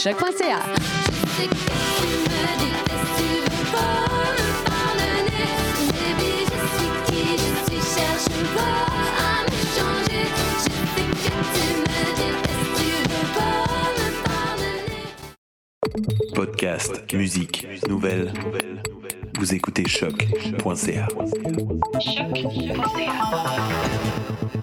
choc.ca. Je sais que tu me détestes, tu veux pas me pardonner. Baby, je suis qui je suis, cherche pas à me changer. Je sais que tu me détestes, tu veux pas me pardonner. Podcast, musique, nouvelles. Vous écoutez choc.ca. Vous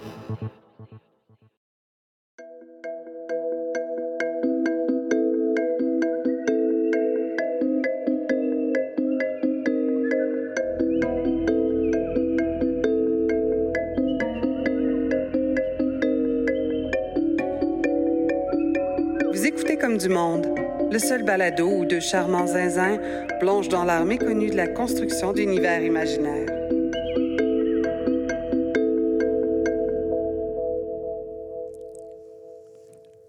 le seul balado où deux charmants zinzins plongent dans l'art méconnu de la construction d'univers imaginaires.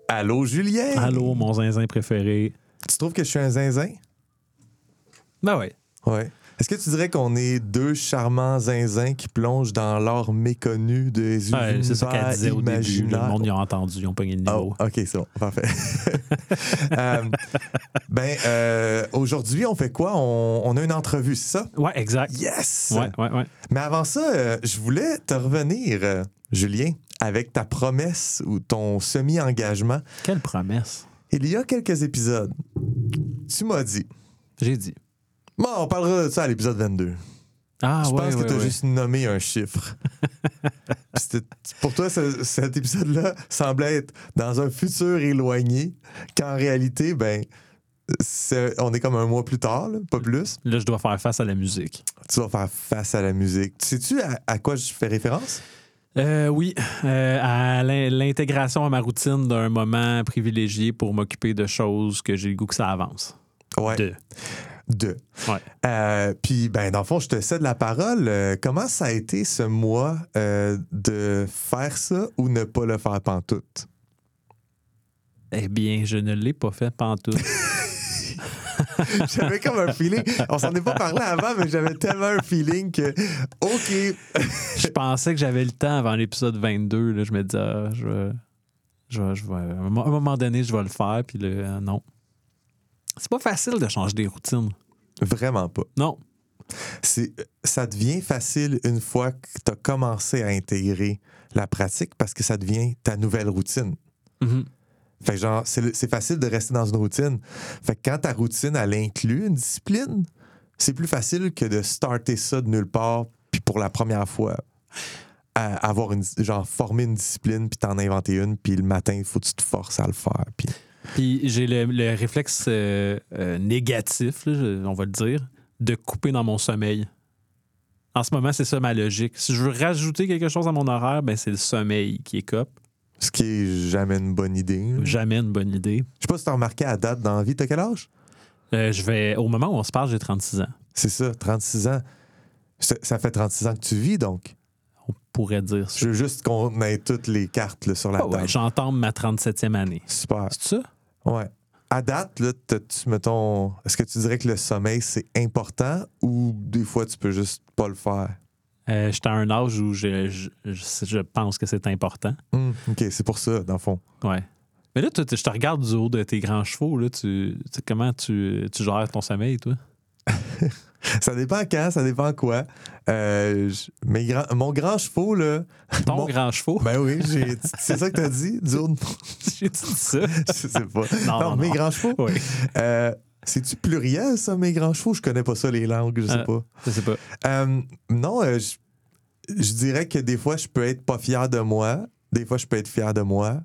Allô, Julien? Allô, mon zinzin préféré. Tu trouves que je suis un zinzin? Ben ouais. Ouais. Est-ce que tu dirais qu'on est deux charmants zinzins qui plongent dans l'art méconnu des Ouais, c'est ça qu'elle univers disait au début. Le monde y a entendu, ils ont pogné le niveau. Oh, OK, c'est bon. Parfait. Euh, ben, euh, aujourd'hui, on fait quoi? On, on a une entrevue, c'est ça? Ouais, exact. Yes! Ouais, ouais, ouais. Mais avant ça, euh, je voulais te revenir, euh, Julien, avec ta promesse ou ton semi-engagement. Quelle promesse? Il y a quelques épisodes, tu m'as dit, J'ai dit. Bon, on parlera de ça à l'épisode 22. Ah, je ouais, pense ouais, que tu as ouais. juste nommé un chiffre. Pour toi, ce- cet épisode-là semblait être dans un futur éloigné, qu'en réalité, ben, on est comme un mois plus tard, là, pas plus. Là, je dois faire face à la musique. Tu vas faire face à la musique. Sais-tu à, à quoi je fais référence? Euh, oui, euh, à l'in- l'intégration à ma routine d'un moment privilégié pour m'occuper de choses que j'ai le goût que ça avance. Ouais. De. Deux. Ouais. Euh, Puis, ben, dans le fond, je te cède la parole. Euh, comment ça a été ce mois euh, de faire ça ou ne pas le faire pantoute? Eh bien, je ne l'ai pas fait pantoute. J'avais comme un feeling. On s'en est pas parlé avant, mais j'avais tellement un feeling que, OK. je pensais que j'avais le temps avant l'épisode 22. Là, je me disais, ah, je vais, je vais- je vais- à un moment donné, je vais le faire. Puis là, euh, non. C'est pas facile de changer des routines. Vraiment pas. Non. C'est, ça devient facile une fois que tu as commencé à intégrer la pratique parce que ça devient ta nouvelle routine. Mhm. Fait que genre, c'est, c'est facile de rester dans une routine. Fait que quand ta routine, elle inclut une discipline, c'est plus facile que de starter ça de nulle part, puis pour la première fois, à- avoir une, genre, former une discipline, puis t'en inventer une, puis le matin, il faut que tu te forces à le faire. Puis Puis j'ai le, le réflexe euh, euh, négatif, là, je- on va le dire, de couper dans mon sommeil. En ce moment, c'est ça ma logique. Si je veux rajouter quelque chose à mon horaire, ben c'est le sommeil qui est cop. ce qui est jamais une bonne idée. Je Jamais une bonne idée. sais pas si t'as remarqué à date dans la vie, t'as quel âge? Euh, je vais, au moment où on se parle, j'ai 36 ans. C'est ça, 36 ans. Ça, ça fait 36 ans que tu vis, donc. On pourrait dire ça. Je veux juste qu'on ait toutes les cartes là, sur la ouais, table. J'entends ma 37e année. Super. C'est ça? Ouais. À date, là, t'as-tu, mettons, est-ce que tu dirais que le sommeil, c'est important ou des fois, tu peux juste pas le faire? Euh, J'étais à un âge où je, je, je- je pense que c'est important. Hum, OK, c'est pour ça, dans le fond. Ouais. Mais là, tu- je te regarde du haut de tes grands chevaux. Là, tu, tu sais, comment tu, tu gères ton sommeil, toi? Ça dépend quand, ça dépend quoi. Euh, mes mon grand chevaux, là... Ton mon- grand chevaux? Ben oui, c'est ça que t'as dit, du haut de- J'ai dit ça. Je sais pas. Non, non, mes non. grands chevaux? Oui. Euh, C'est-tu pluriel, ça, mes grands chevaux? Je connais pas ça, les langues, je sais Euh, pas. Je sais pas. Non, je, je dirais que des fois, je peux être pas fier de moi. Des fois, je peux être fier de moi.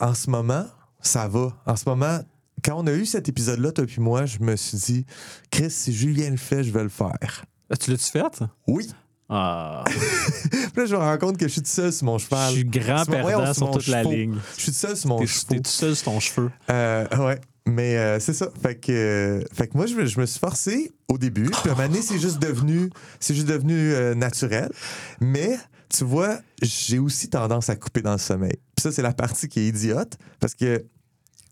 En ce moment, ça va. En ce moment, quand on a eu cet épisode-là, toi puis moi, je me suis dit, Chris, si Julien le fait, je vais le faire. Ah, Tu l'as-tu fait? Oui. Ah, Puis là, je me rends compte que je suis tout seul sur mon je cheval. suis grand mon- perdant sur mon toute la chevaux. ligne. Je suis tout seul sur mon T'es chevaux. t'es tout seul sur ton cheveu. Euh, ouais. Mais euh, c'est ça. Fait que, euh, fait que moi, je, me- je me suis forcé au début. Puis à un moment donné, c'est juste devenu, c'est juste devenu euh, naturel. Mais tu vois, j'ai aussi tendance à couper dans le sommeil. Puis ça, c'est la partie qui est idiote. Parce que,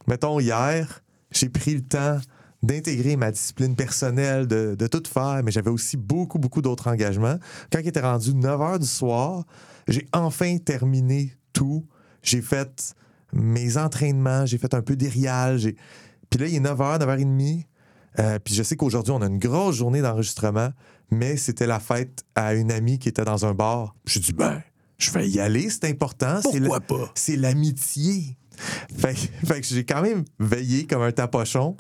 mettons, hier, j'ai pris le temps d'intégrer ma discipline personnelle, de, de tout faire, mais j'avais aussi beaucoup, beaucoup d'autres engagements. Quand il était rendu 9 h du soir, j'ai enfin terminé tout. J'ai fait mes entraînements, j'ai fait un peu d'irial. j'ai- Puis là, il est 9h, 9h30. Euh, puis je sais qu'aujourd'hui, on a une grosse journée d'enregistrement, mais c'était la fête à une amie qui était dans un bar. J'ai dit, ben, je vais y aller, c'est important. la- pas? c'est l'amitié. Fait, que- fait que j'ai quand même veillé comme un tapochon.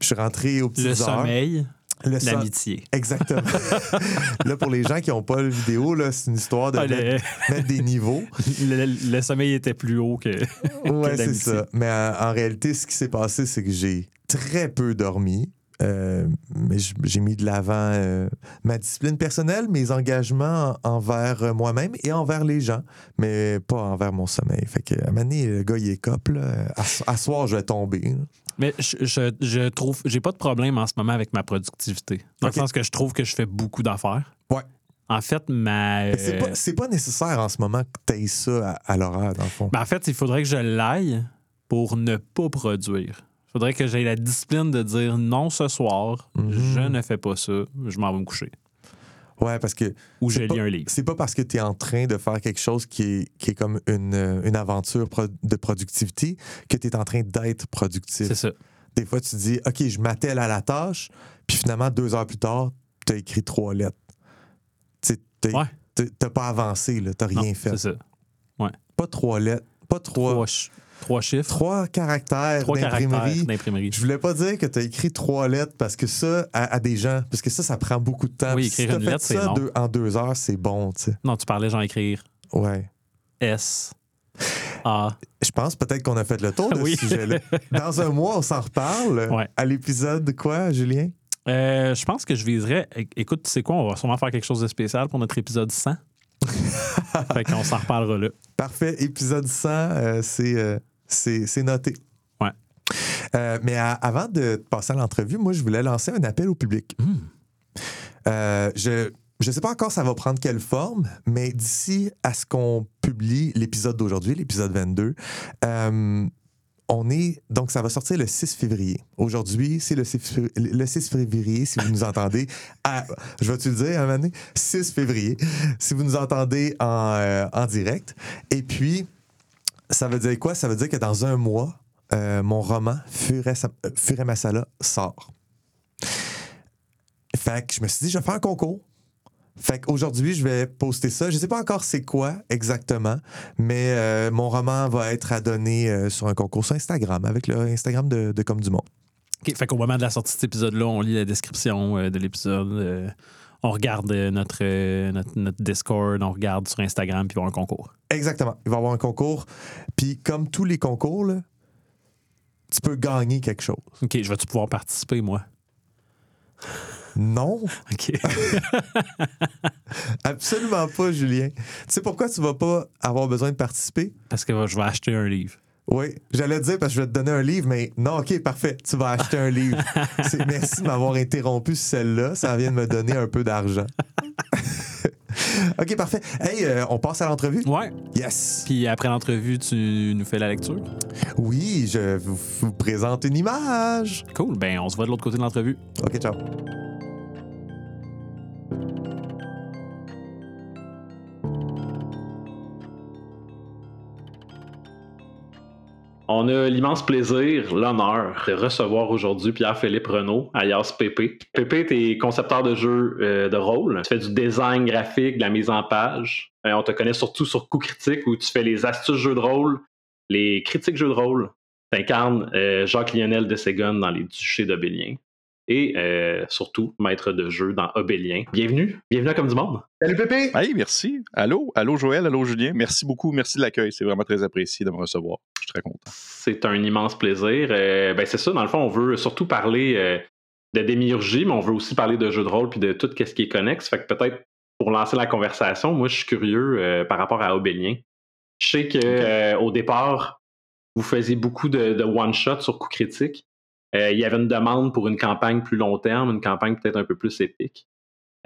Je suis rentré aux petites Le heures. sommeil, l'amitié. Exactement. là, pour les gens qui n'ont pas le vidéo, c'est une histoire de Ah, le, mettre, des niveaux. le- le sommeil était plus haut que. Ouais, c'est ça. Mais euh, en réalité, ce qui s'est passé, c'est que j'ai très peu dormi. Euh, mais j'ai mis de l'avant euh, ma discipline personnelle, mes engagements en- envers euh, moi-même et envers les gens, mais pas envers mon sommeil. Fait que, à un moment donné, le gars, il est cop, là. À, à soir, je vais tomber. là. Mais je, je, je trouve. J'ai pas de problème en ce moment avec ma productivité. Dans Ok. le sens que je trouve que je fais beaucoup d'affaires. Ouais. En fait, ma. C'est pas, pas nécessaire en ce moment que tu aies ça à, à l'horaire, dans le fond. ben, en fait, il faudrait que je l'aille pour ne pas produire. Il faudrait que j'aie la discipline de dire non ce soir, Mhm. je ne fais pas ça, je m'en vais me coucher. Ouais, parce que Ou je pas- lis un livre. c'est pas parce que tu es en train de faire quelque chose qui est, qui est comme une, euh, une aventure pro- de productivité que tu es en train d'être productif. C'est ça. Des fois, tu dis, OK, je m'attelle à la tâche, puis finalement, deux heures plus tard, tu as écrit trois lettres. Tu Ouais. t'as pas avancé, tu n'as rien Non, fait. C'est ça. Pas trois lettres, pas trois, trois chiffres, trois caractères trois d'imprimerie. Je voulais pas dire que tu as écrit trois lettres parce que ça, à, à des gens, parce que ça, ça prend beaucoup de temps. Oui, si écrire une lettre, c'est long. deux- en deux heures, c'est bon, tu sais. Non, tu parlais genre écrire Ouais. S. A. Je pense peut-être qu'on a fait le tour de Oui. ce sujet-là. Dans un mois, on s'en reparle. Ouais. À l'épisode de quoi, Julien? Euh, je pense que je viserais. Écoute, tu sais quoi, on va sûrement faire quelque chose de spécial pour notre épisode 100. fait qu'on s'en reparlera là. Parfait. Épisode 100, euh, c'est, euh, c'est, noté. Ouais. Euh, mais à- avant de passer à l'entrevue, moi, je voulais lancer un appel au public. Hmm. Euh, je ne sais pas encore ça va prendre quelle forme, mais d'ici à ce qu'on publie l'épisode d'aujourd'hui, l'épisode 22, euh, on est. Donc, ça va sortir le 6 février. Aujourd'hui, c'est le 6, fév- le 6 février, si vous nous entendez. à- je vais-tu le dire, un moment donné? 6 février, si vous nous entendez en, euh, en direct. Et puis, ça veut dire quoi? Ça veut dire que dans un mois, euh, mon roman Furet euh, Masala sort. Fait que je me suis dit, je vais faire un concours. Fait qu'aujourd'hui, je vais poster ça. Je sais pas encore c'est quoi exactement, mais euh, mon roman va être à donner sur un concours sur Instagram, avec le Instagram de, Comme du Monde. Fait qu'au moment de la sortie de cet épisode-là, on lit la description de l'épisode. On regarde euh, notre, euh, notre, notre Discord, on regarde sur Instagram, puis il va y avoir un concours. Exactement. Il va y avoir un concours. Puis comme tous les concours, là, tu peux gagner quelque chose. OK, je vais-tu pouvoir participer, moi? Non, OK. absolument pas, Julien. Tu sais pourquoi tu vas pas avoir besoin de participer? Parce que je vais acheter un livre. Oui, j'allais te dire parce que je vais te donner un livre, mais non, ok, parfait, tu vas acheter un livre. C'est- merci de m'avoir interrompu celle-là, ça vient de me donner un peu d'argent. ok, parfait. Hey, euh, on passe à l'entrevue? Ouais. Yes! Puis après l'entrevue, tu nous fais la lecture? Oui, je vous, vous présente une image. Cool. Ben, on se voit de l'autre côté de l'entrevue. Ok, ciao. On a l'immense plaisir, l'honneur de recevoir aujourd'hui Pierre-Philippe Renaud, alias Pépé. Pépé, t'es concepteur de jeux euh, de rôle. Tu fais du design graphique, de la mise en page. Euh, on te connaît surtout sur Coup Critique où tu fais les astuces jeux de rôle, les critiques jeux de rôle. Tu incarnes Jacques-Lionel de Ségonne dans Les Duchés d'Obélien. Et euh, surtout, maître de jeu dans Obélien. Bienvenue. Bienvenue à Comme du Monde. Salut Pépé! Hey, merci. Allô, allô Joël, allô Julien. Merci beaucoup, merci de l'accueil. C'est vraiment très apprécié de me recevoir. Je suis très content. C'est un immense plaisir. Euh, ben c'est ça, dans le fond, on veut surtout parler euh, de démiurgie, mais on veut aussi parler de jeux de rôle puis de tout ce qui est connexe. Fait que peut-être pour lancer la conversation, moi je suis curieux euh, par rapport à Obélien. Je sais que euh, au départ, vous faisiez beaucoup de, de one-shot sur coup critique. Euh, il y avait une demande pour une campagne plus long terme, une campagne peut-être un peu plus épique.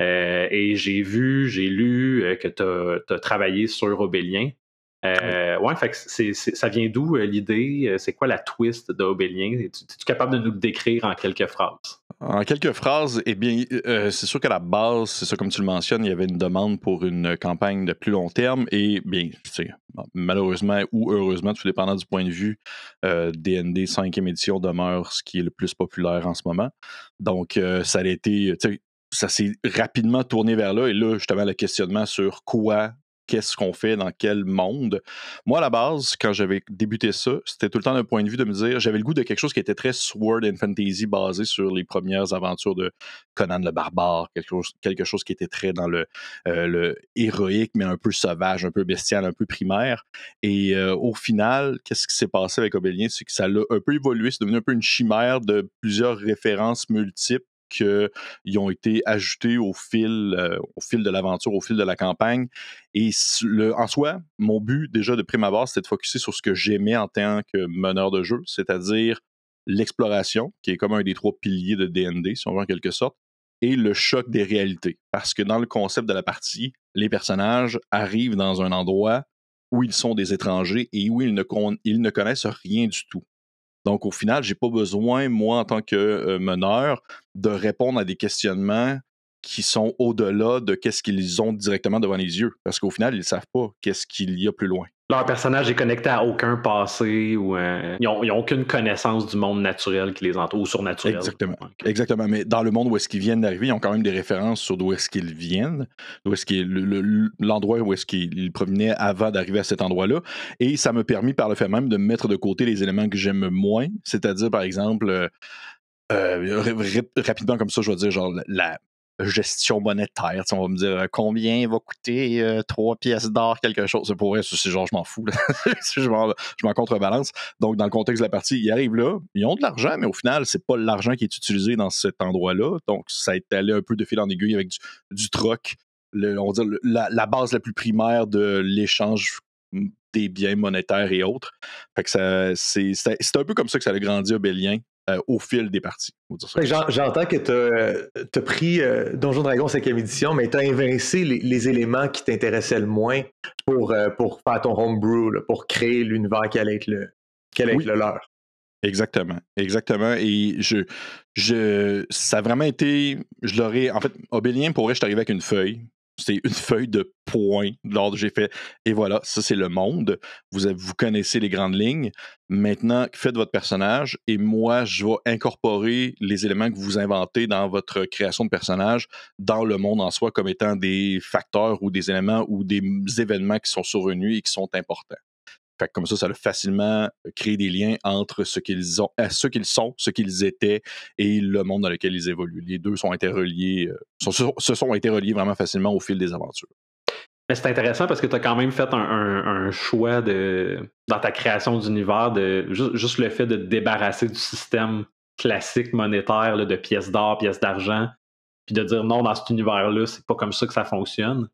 Euh, et j'ai vu, j'ai lu euh, que tu as, travaillé sur Obélien. Euh, ouais, fait que ça vient d'où euh, l'idée? C'est quoi la twist d'Obélien? Es-tu es-tu capable de nous le décrire en quelques phrases? En quelques phrases, eh bien, euh, c'est sûr qu'à la base, c'est ça comme tu le mentionnes, il y avait une demande pour une campagne de plus long terme et bien, malheureusement ou heureusement, tout dépendant du point de vue, euh, DND 5e édition demeure ce qui est le plus populaire en ce moment. Donc, euh, ça a été, ça s'est rapidement tourné vers là et là, justement, le questionnement sur quoi qu'est-ce qu'on fait dans quel monde. Moi, à la base, quand j'avais débuté ça, c'était tout le temps d'un point de vue de me dire, j'avais le goût de quelque chose qui était très sword and fantasy basé sur les premières aventures de Conan le barbare, quelque chose, quelque chose qui était très dans le, euh, le héroïque, mais un peu sauvage, un peu bestial, un peu primaire. Et euh, au final, qu'est-ce qui s'est passé avec Obélien? C'est que ça l'a un peu évolué, c'est devenu un peu une chimère de plusieurs références multiples qui ont été ajoutés au fil, euh, au fil de l'aventure, au fil de la campagne. Et le, en soi, mon but déjà de prime abord, c'était de focuser sur ce que j'aimais en tant que meneur de jeu, c'est-à-dire l'exploration, qui est comme un des trois piliers de DND, si on veut en quelque sorte, et le choc des réalités. Parce que dans le concept de la partie, les personnages arrivent dans un endroit où ils sont des étrangers et où ils ne, ils ne connaissent rien du tout. Donc, au final, j'ai pas besoin, moi, en tant que euh, meneur, de répondre à des questionnements qui sont au-delà de qu'est-ce qu'ils ont directement devant les yeux. Parce qu'au final, ils ne savent pas qu'est-ce qu'il y a plus loin. Leur personnage est connecté à aucun passé ou euh, ils n'ont aucune connaissance du monde naturel qui les entoure ou surnaturel. Exactement. Exactement. Mais dans le monde où est-ce qu'ils viennent d'arriver, ils ont quand même des références sur d'où est-ce qu'ils viennent, d'où est-ce l'endroit où est-ce qu'ils provenaient avant d'arriver à cet endroit-là. Et ça m'a permis par le fait même de mettre de côté les éléments que j'aime moins, c'est-à-dire par exemple. Euh, euh, rapidement comme ça, je vais dire genre la, gestion monétaire. On va me dire euh, combien va coûter euh, trois pièces d'or, quelque chose. Pour vrai, c'est genre, je m'en fous. je m'en contrebalance. Donc, dans le contexte de la partie, ils arrivent là, ils ont de l'argent, mais au final, c'est pas l'argent qui est utilisé dans cet endroit-là. Donc, ça a été allé un peu de fil en aiguille avec du, troc. on va dire la, base la plus primaire de l'échange des biens monétaires et autres. Fait que c'est un peu comme ça que ça a grandi Obélien euh, au fil des parties. J'entends que tu as, pris euh, Donjon Dragon 5e édition, mais tu as invincé les, éléments qui t'intéressaient le moins pour, euh, pour faire ton homebrew, pour créer l'univers qui allait être le, qui allait être le leur. Exactement, exactement. Et je, je, ça a vraiment été, je l'aurais, en fait, Obélien, pour vrai, je suis arrivé avec une feuille, c'est une feuille de points. Lors j'ai fait, et voilà, ça c'est le monde. Vous, vous connaissez les grandes lignes. Maintenant, faites votre personnage et moi, je vais incorporer les éléments que vous inventez dans votre création de personnage dans le monde en soi comme étant des facteurs ou des éléments ou des événements qui sont survenus et qui sont importants. Fait comme ça, ça a facilement créé des liens entre ce qu'ils ont, à ce qu'ils sont, ce qu'ils étaient et le monde dans lequel ils évoluent. Les deux sont interreliés, euh, se sont interreliés vraiment facilement au fil des aventures. Mais c'est intéressant parce que tu as quand même fait un, choix de, dans ta création d'univers de juste, le fait de te débarrasser du système classique monétaire de pièces d'or, pièces d'argent, puis de dire non, dans cet univers-là, c'est pas comme ça que ça fonctionne.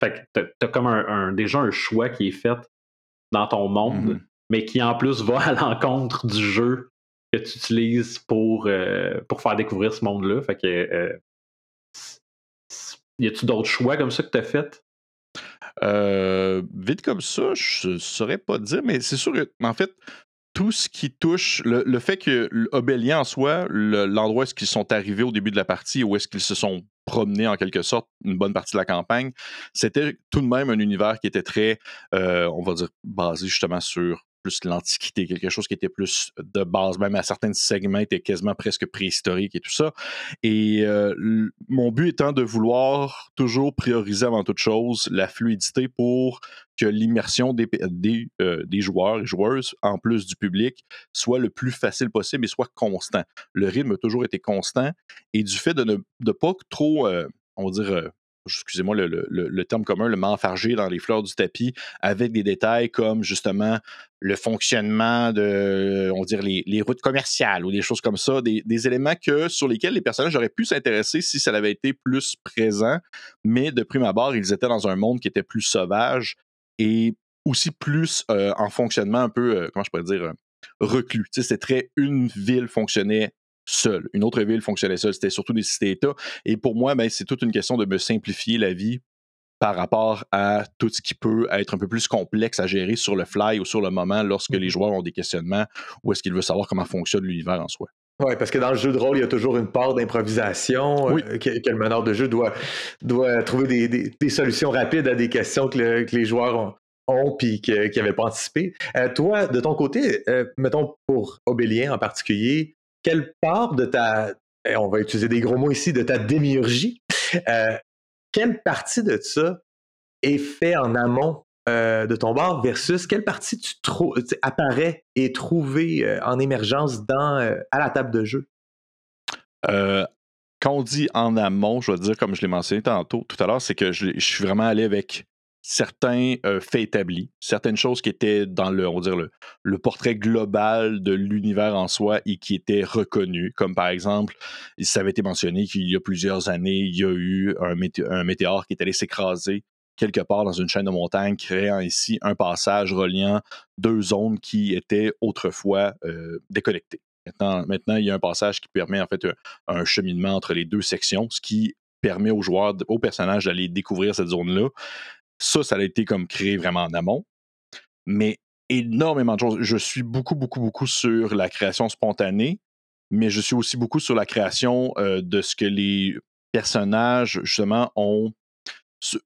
Fait que tu as, comme un, déjà un choix qui est fait dans ton monde, mm-hmm. mais qui en plus va à l'encontre du jeu que tu utilises pour, euh, pour faire découvrir ce monde-là. Fait que euh, y a-tu d'autres choix comme ça que tu as fait? Euh, vite comme ça, je saurais pas dire, mais c'est sûr que, en fait, tout ce qui touche, le, fait que Obélien en soi, l'endroit où est-ce qu'ils sont arrivés au début de la partie, où est-ce qu'ils se sont promenés en quelque sorte une bonne partie de la campagne, c'était tout de même un univers qui était très, euh, on va dire, basé justement sur plus l'Antiquité, quelque chose qui était plus de base, même à certains segments était quasiment presque préhistorique et tout ça. Et euh, mon but étant de vouloir toujours prioriser avant toute chose la fluidité pour que l'immersion euh, des, joueurs et joueuses, en plus du public, soit le plus facile possible et soit constant. Le rythme a toujours été constant et du fait de ne pas trop, euh, on va dire, excusez-moi le, terme commun, le m'enfarger dans les fleurs du tapis avec des détails comme justement le fonctionnement de, on dire, les, routes commerciales ou des choses comme ça, des, éléments que, sur lesquels les personnages auraient pu s'intéresser si ça avait été plus présent, mais de prime abord, ils étaient dans un monde qui était plus sauvage et aussi plus euh, en fonctionnement un peu, euh, comment je pourrais dire, euh, reclus. Tu sais, c'est très une ville fonctionnait seul. Une autre ville fonctionnait seule. C'était surtout des cités-États. Et pour moi, ben, c'est toute une question de me simplifier la vie par rapport à tout ce qui peut être un peu plus complexe à gérer sur le fly ou sur le moment lorsque les mmh joueurs ont des questionnements ou est-ce qu'ils veulent savoir comment fonctionne l'univers en soi. Oui, parce que dans le jeu de rôle, il y a toujours une part d'improvisation, Oui. euh, que, que le meneur de jeu doit, doit trouver des, des- des solutions rapides à des questions que, le- que les joueurs ont, ont puis qu'ils n'avaient pas anticipées. Euh, toi, de ton côté, euh, mettons pour Obélien en particulier, quelle part de ta, eh, on va utiliser des gros mots ici, de ta démiurgie, euh, quelle partie de ça est fait en amont euh, de ton bar versus quelle partie tu apparaît et est trouvée euh, en émergence dans, à la table de jeu? Quand on dit en amont, je vais dire, comme je l'ai mentionné tantôt, tout à l'heure, c'est que je suis vraiment allé avec certains faits établis, certaines choses qui étaient dans le, on va dire le, portrait global de l'univers en soi et qui étaient reconnues, comme par exemple, ça avait été mentionné qu'il y a plusieurs années, il y a eu un, mété- un météore qui est allé s'écraser quelque part dans une chaîne de montagne, créant ici un passage reliant deux zones qui étaient autrefois déconnectées. Maintenant, il y a un passage qui permet en fait un, un cheminement entre les deux sections, ce qui permet aux joueurs, aux personnages d'aller découvrir cette zone-là. Ça, ça a été comme créé vraiment en amont. Mais énormément de choses. Je suis beaucoup, beaucoup, beaucoup sur la création spontanée, mais je suis aussi beaucoup sur la création euh, de ce que les personnages, justement, ont.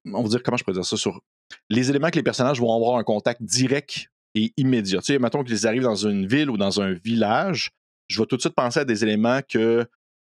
On va dire, comment je pourrais dire ça, sur les éléments que les personnages vont avoir un contact direct et immédiat. Tu sais, mettons qu'ils arrivent dans une ville ou dans un village, je vais tout de suite penser à des éléments que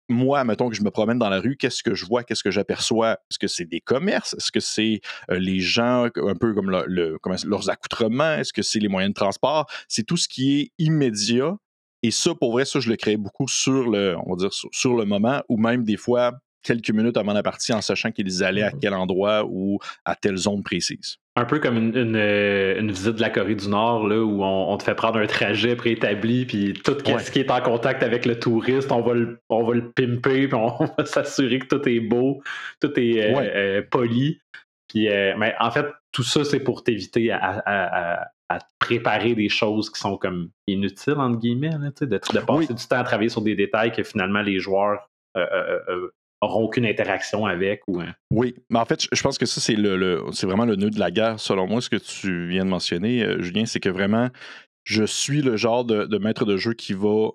moi, mettons que je me promène dans la rue, qu'est-ce que je vois, qu'est-ce que j'aperçois? Est-ce que c'est des commerces? Est-ce que c'est euh, les gens, un peu comme le- le- comment- leurs accoutrements? Est-ce que c'est les moyens de transport? C'est tout ce qui est immédiat. Et ça, pour vrai, ça, je le crée beaucoup sur le, on va dire, sur, sur le moment, ou même des fois quelques minutes avant la partie en sachant qu'ils allaient à Mhm. quel endroit ou à telle zone précise. Un peu comme une, une, euh, une visite de la Corée du Nord, là, où on, on te fait prendre un trajet préétabli, puis tout Ouais. ce qui est en contact avec le touriste, on va le, on va le pimper, puis on va s'assurer que tout est beau, tout est euh, Ouais. euh, poli. Puis, euh, mais en fait, tout ça, c'est pour t'éviter à, à- à- à te préparer des choses qui sont comme inutiles, entre guillemets, là, de, de passer Oui. du temps à travailler sur des détails que finalement les joueurs euh, aucune interaction avec. Ou, euh, Oui, mais en fait, je- pense que ça, c'est vraiment le nœud de la guerre, selon moi, ce que tu viens de mentionner, euh, Julien, c'est que vraiment, je suis le genre de, de maître de jeu qui va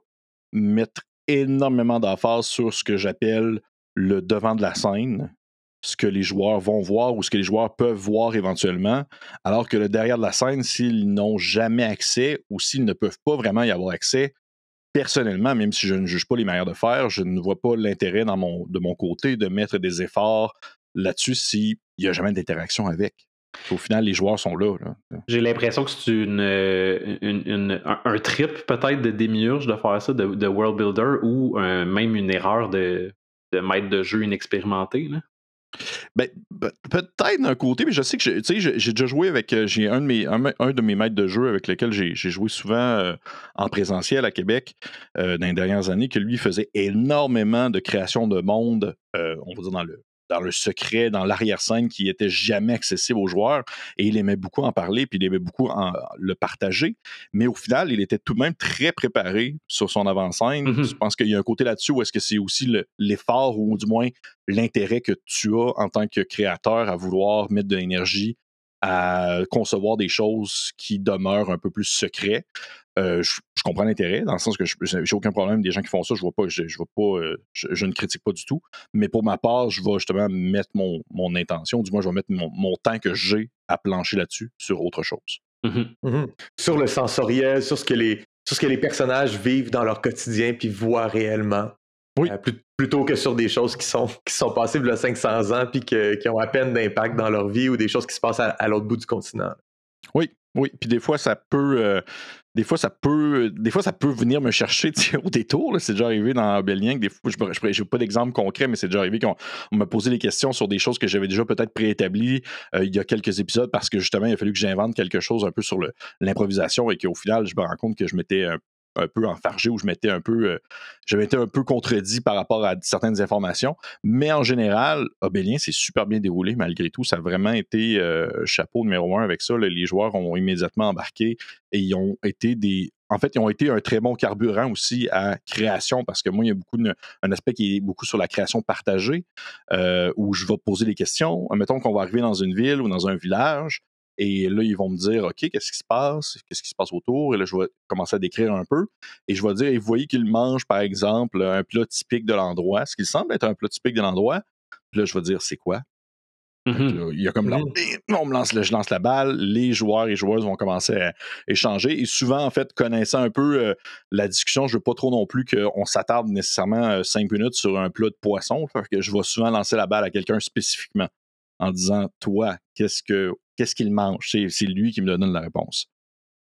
mettre énormément d'emphase sur ce que j'appelle le devant de la scène, ce que les joueurs vont voir ou ce que les joueurs peuvent voir éventuellement, alors que le derrière de la scène, s'ils n'ont jamais accès ou s'ils ne peuvent pas vraiment y avoir accès, personnellement, même si je ne juge pas les manières de faire, je ne vois pas l'intérêt de mon côté de mettre des efforts là-dessus s'il n'y a jamais d'interaction avec. Au final, les joueurs sont là. J'ai l'impression que c'est une, un, trip peut-être de démiurge de faire ça, de, world builder, ou euh, même une erreur de, de maître de jeu inexpérimenté. Ben, pe- peut-être d'un côté, mais je sais que j'ai- déjà joué avec. euh, un, de mes- un, de maîtres de jeu avec lequel j'ai joué souvent euh, en présentiel à Québec euh, dans les dernières années, que lui faisait énormément de création de monde, on va dire dans le dans le secret, dans l'arrière-scène qui était jamais accessible aux joueurs. Et il aimait beaucoup en parler, puis il aimait beaucoup en, le partager. Mais au final, il était tout de même très préparé sur son avant-scène. Mhm. Je pense qu'il y a un côté là-dessus où est-ce que c'est aussi le- l'effort ou du moins l'intérêt que tu as en tant que créateur à vouloir mettre de l'énergie à concevoir des choses qui demeurent un peu plus secrets. Euh, je, je comprends l'intérêt, dans le sens que je j'ai aucun problème des gens qui font ça. Je vois pas, je, je vois pas, euh, je, je ne critique pas du tout. Mais pour ma part, je vais justement mettre mon, mon intention, du moins je vais mettre mon, mon temps que j'ai à plancher là-dessus sur autre chose. Mhm. Mhm. Sur le sensoriel, sur ce que les sur ce que les personnages vivent dans leur quotidien puis voient réellement. Oui. Euh, plut- plutôt que sur des choses qui sont qui sont passées il y a 500 ans puis que- qui ont à peine d'impact dans leur vie ou des choses qui se passent à, à l'autre bout du continent. Oui, oui. Puis des fois, ça peut. euh, des fois, ça peut. Des fois, ça peut venir me chercher au détour. C'est déjà arrivé dans Bélien que des fois, je n'ai pas d'exemple concret, mais c'est déjà arrivé qu'on on m'a posé des questions sur des choses que j'avais déjà peut-être préétablies euh, il y a quelques épisodes parce que justement, il a fallu que j'invente quelque chose un peu sur l'improvisation et qu'au final, je me rends compte que je m'étais un, un peu enfargé ou je m'étais un peu. euh, je m'étais un peu contredit par rapport à certaines informations. Mais en général, Obélien s'est super bien déroulé malgré tout. Ça a vraiment été euh, chapeau numéro un avec ça. Les joueurs ont immédiatement embarqué et ils ont été des. En fait, ils ont été un très bon carburant aussi à création parce que moi, il y a beaucoup un aspect qui est beaucoup sur la création partagée euh, où je vais poser des questions. Mettons qu'on va arriver dans une ville ou dans un village et là, ils vont me dire, OK, qu'est-ce qui se passe? Qu'est-ce qui se passe autour? Et là, je vais commencer à décrire un peu. Et je vais dire, et vous voyez qu'ils mangent, par exemple, un plat typique de l'endroit, ce qui semble être un plat typique de l'endroit. Puis là, je vais dire, c'est quoi? Là, il y a comme on me lance, je lance la balle, les joueurs et joueuses vont commencer à échanger. Et souvent, en fait, connaissant un peu euh, la discussion, je veux pas trop non plus qu'on s'attarde nécessairement euh, cinq minutes sur un plat de poisson. Fait que je vais souvent lancer la balle à quelqu'un spécifiquement en disant Toi, qu'est-ce que qu'est-ce qu'il mange? C'est c'est lui qui me donne la réponse.